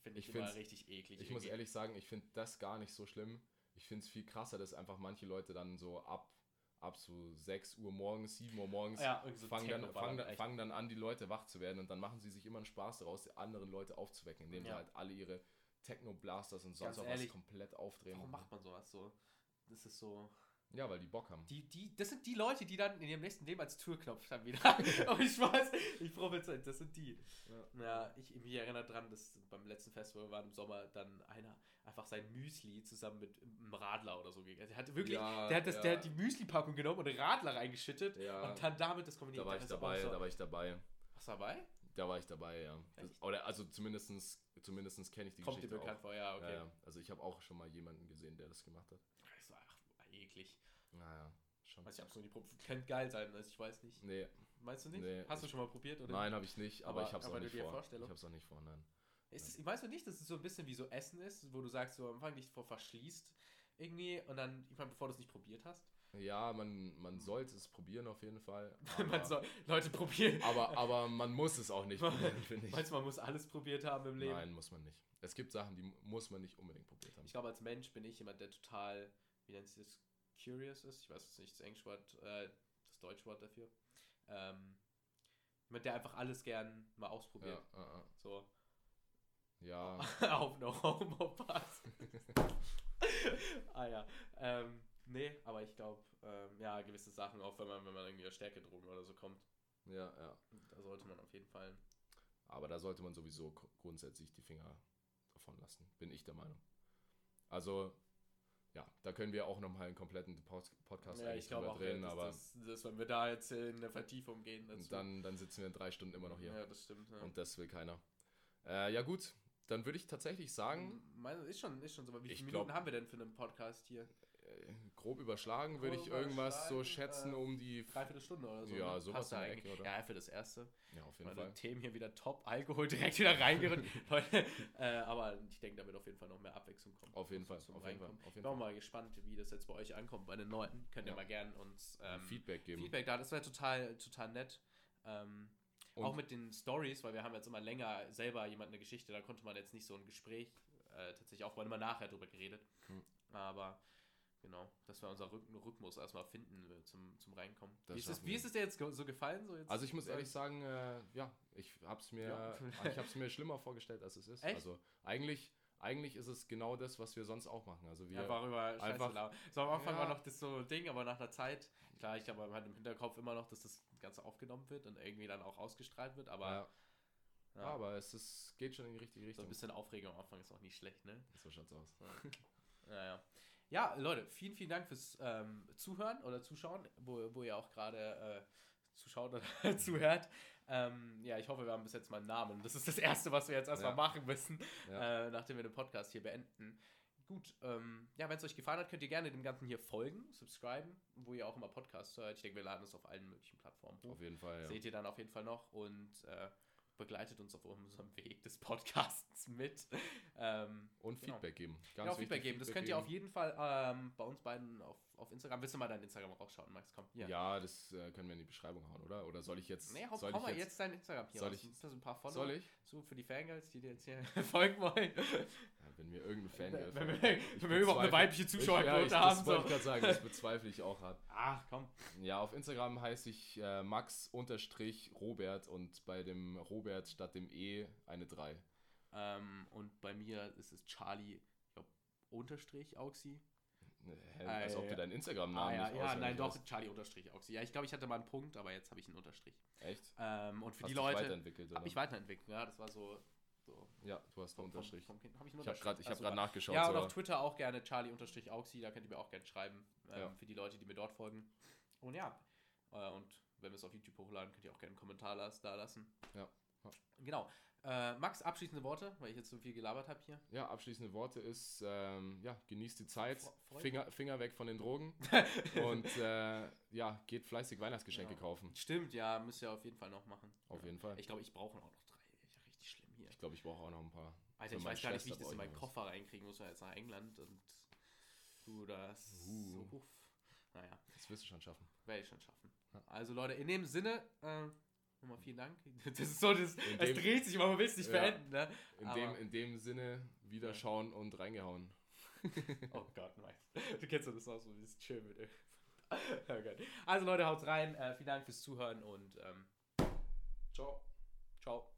finde ich, Ich immer richtig eklig. Ich muss irgendwie. ehrlich sagen, ich finde das gar nicht so schlimm. Ich finde es viel krasser, dass einfach manche Leute dann so ab, ab so 6 Uhr morgens, 7 Uhr morgens ja, so fangen, dann, fangen, dann, fangen dann an, die Leute wach zu werden und dann machen sie sich immer einen Spaß daraus, die anderen Leute aufzuwecken, indem Ja. sie halt alle ihre Techno-Blasters und sonst Ganz auch ehrlich, was komplett aufdrehen. Warum macht man sowas so? Das ist so. Ja, weil die Bock haben. Die, die, das sind die Leute, die dann in ihrem nächsten Leben als Türknopf dann wieder. Aber ich weiß, ich prophezei, das sind die. Ja. Ja, ich mich erinnere dran, dass beim letzten Festival war im Sommer dann einer einfach sein Müsli zusammen mit einem Radler oder so gegessen. Der hat wirklich, Ja, der hat das, ja. der hat die Müsli-Packung genommen und einen Radler reingeschüttet und dann damit das kombiniert. Da war ich dabei, so- da war ich dabei. Was dabei? Da war ich dabei, ja. Das, oder also zumindestens, zumindestens kenne ich die Kommt dir Geschichte bekannt auch. vor, ja, okay. Also ich habe auch schon mal jemanden gesehen, der das gemacht hat. Das war ach, eklig. Naja, schon. Weiß ich hab's noch nie probiert. Könnte geil sein, also ich weiß nicht. Nee, Meinst du nicht? Nee, Hast du schon mal probiert? Oder? nein, habe ich nicht, aber, Aber- ich habe es aber auch nicht vor. Vorstellung? Ich habe es auch nicht vor, nein. Ist es, weißt du nicht, dass es so ein bisschen wie so Essen ist, wo du sagst, so am Anfang dich vor verschließt irgendwie und dann, ich meine, bevor du es nicht probiert hast? Ja, man, man sollte es probieren auf jeden Fall. man Aber, soll, Leute probieren. aber, aber man muss es auch nicht probieren, finde ich. Meinst du, man muss alles probiert haben im Leben? Nein, muss man nicht. Es gibt Sachen, die mu- muss man nicht unbedingt probiert haben. Ich glaube, als Mensch bin ich jemand, der total, wie nennt sich das, curious ist. Ich weiß jetzt nicht das englische Wort, äh, das deutsche Wort dafür. Ähm, jemand, der einfach alles gern mal Ja, ausprobiert. äh, So, ja. auf no homo pass. ah ja. Ähm, nee, aber ich glaube, ähm, ja, gewisse Sachen, auch wenn man, wenn man irgendwie auf Stärkedrogen oder so kommt, ja, ja. da sollte man auf jeden Fall. Aber da sollte man sowieso gr- grundsätzlich die Finger davon lassen, bin ich der Meinung. Also, ja, da können wir auch nochmal einen kompletten Pod Podcast Ja, eigentlich ich glaube drüber drehen, dass, aber dass, dass, wenn wir da jetzt in eine Vertiefung gehen, dazu. und dann, dann sitzen wir in drei Stunden immer noch hier. Ja, das stimmt. Ja. Und das will keiner. Äh, ja, gut, dann würde ich tatsächlich sagen, Meine, ist schon, ist schon so. Wie viele glaub- Minuten haben wir denn für einen Podcast hier? Äh, grob überschlagen würde ich irgendwas so überschlagen, schätzen äh, um die. Dreiviertel Stunde oder so. Ja, ne? sowas in der eigentlich. Ecke, oder? Ja, für das erste. Ja, auf jeden Meine Fall. Themen hier wieder top. Alkohol direkt wieder reingerückt. Leute, äh, aber ich denke, da wird auf jeden Fall noch mehr Abwechslung kommen. Auf jeden Fall, auf jeden Fall. Auf jeden auch Fall. mal gespannt, wie das jetzt bei euch ankommt, bei den Leuten. Könnt ihr Ja. mal gern uns ähm, Feedback geben. Feedback da. Das wäre total, total nett. Ähm, Und- auch mit den Stories, weil wir haben jetzt immer länger selber jemand eine Geschichte, da konnte man jetzt nicht so ein Gespräch äh, tatsächlich aufbauen, immer nachher drüber geredet. Hm. Aber genau, dass wir unser Rhyth Rhythmus erstmal finden äh, zum, zum Reinkommen. Das Wie ist, es, wie ist es dir jetzt so gefallen? So jetzt, Also ich muss ehrlich sagen, äh, ja, ich hab's mir, Ja. ich hab's mir schlimmer vorgestellt, als es ist. Echt? Also eigentlich, eigentlich ist es genau das, was wir sonst auch machen. Also wir, Einfach über Scheiße einfach-. So am Anfang Ja. war noch das so Ding, aber nach einer Zeit, klar, ich habe halt im Hinterkopf immer noch, dass das Ganze aufgenommen wird und irgendwie dann auch ausgestrahlt wird, aber ja, ja, aber es ist, geht schon in die richtige so Richtung. ein bisschen Aufregung am Anfang ist auch nicht schlecht, ne? so schaut's aus. Ja, ja. Ja, Leute, vielen, vielen Dank fürs ähm, Zuhören oder Zuschauen, wo, wo ihr auch gerade äh, zuschaut oder zuhört. Ähm, ja, ich hoffe, wir haben bis jetzt mal einen Namen. Das ist das Erste, was wir jetzt erstmal Ja. machen müssen, Ja. äh, nachdem wir den Podcast hier beenden. Gut, ähm, ja, wenn es euch gefallen hat, könnt ihr gerne dem Ganzen hier folgen, subscriben, wo ihr auch immer Podcasts hört. Ich denke, wir laden es auf allen möglichen Plattformen hoch. Auf jeden Fall, ja. Seht ihr dann auf jeden Fall noch und äh, begleitet uns auf unserem Weg des Podcasts mit. Ähm, Und genau. Feedback geben. Ganz Genau, Feedback geben. Das könnt ihr auf jeden Fall ähm, bei uns beiden auf, auf Instagram. Willst du mal dein Instagram rausschauen, Max? Komm. Hier. Ja, das äh, können wir in die Beschreibung hauen, oder? Oder soll ich jetzt. Nee, hau, soll hau ich mal jetzt, jetzt, dein Instagram hier soll raus. ich- das ein paar Follower? Soll ich? So für die Fangirls, die dir jetzt hier folgen wollen. Ja, wenn mir irgendein Fan wenn wir, wenn wir überhaupt eine weibliche Ich, ja, Zuschauerquote ich, haben. das wollte So. ich gerade sagen, das bezweifle ich auch hart. Ach, komm. Ja, auf Instagram heiße ich äh, Max-Robert und bei dem Robert statt dem E eine 3. Ähm, und bei mir ist es Charlie, Unterstrich Auxi. Hä, als ob du deinen Ah, Instagram-Namen ja, nicht ja, nein, doch. Charlie Unterstrich Auxi. Ja, ich glaube, ich hatte mal einen Punkt, aber jetzt habe ich einen Unterstrich. Echt? Ähm, und für Hast die Leute weiterentwickelt, habe oder? ich weiterentwicked. Ja, das war so. so Ja, du hast einen Unterstrich. Vom, vom, hab ich einen Ich habe Unterstrich? gerade Ah, hab grad nachgeschaut. Ja, und auf Twitter auch gerne Charlie-Auxi, da könnt ihr mir auch gerne schreiben, ähm, Ja. für die Leute, die mir dort folgen. Und ja, äh, und wenn wir es auf YouTube hochladen, könnt ihr auch gerne einen Kommentar da lassen. Ja. Ja. Genau. Äh, Max, abschließende Worte, weil ich jetzt so viel gelabert habe hier. Ja, abschließende Worte ist, ähm, ja, genießt die Zeit, Fre-. Finger, Finger weg von den Drogen und äh, ja, geht fleißig Weihnachtsgeschenke Ja. kaufen. Stimmt, ja, müsst ihr auf jeden Fall noch machen. Auf ja. jeden Fall. Ich glaube, ich brauche auch noch drei. Richtig schlimm hier. Ich glaube, ich brauche auch noch ein paar. Alter, ich weiß gar nicht, wie ich das in meinen Koffer reinkriegen muss, weil jetzt nach England und du das Uh. so huff. Naja, Das wirst du schon schaffen. werde ich schon schaffen. Ja. Also Leute, in dem Sinne, äh, nochmal vielen Dank. Das ist so, das, In es dem- dreht sich, aber man will es nicht Ja. beenden, ne? In, Aber- dem, in dem Sinne, wieder schauen und reingehauen. Oh Gott, nein. Du kennst doch das auch so, dieses Chill mit dem. oh. Also Leute, haut rein. Äh, vielen Dank fürs Zuhören und ähm, Ciao. ciao.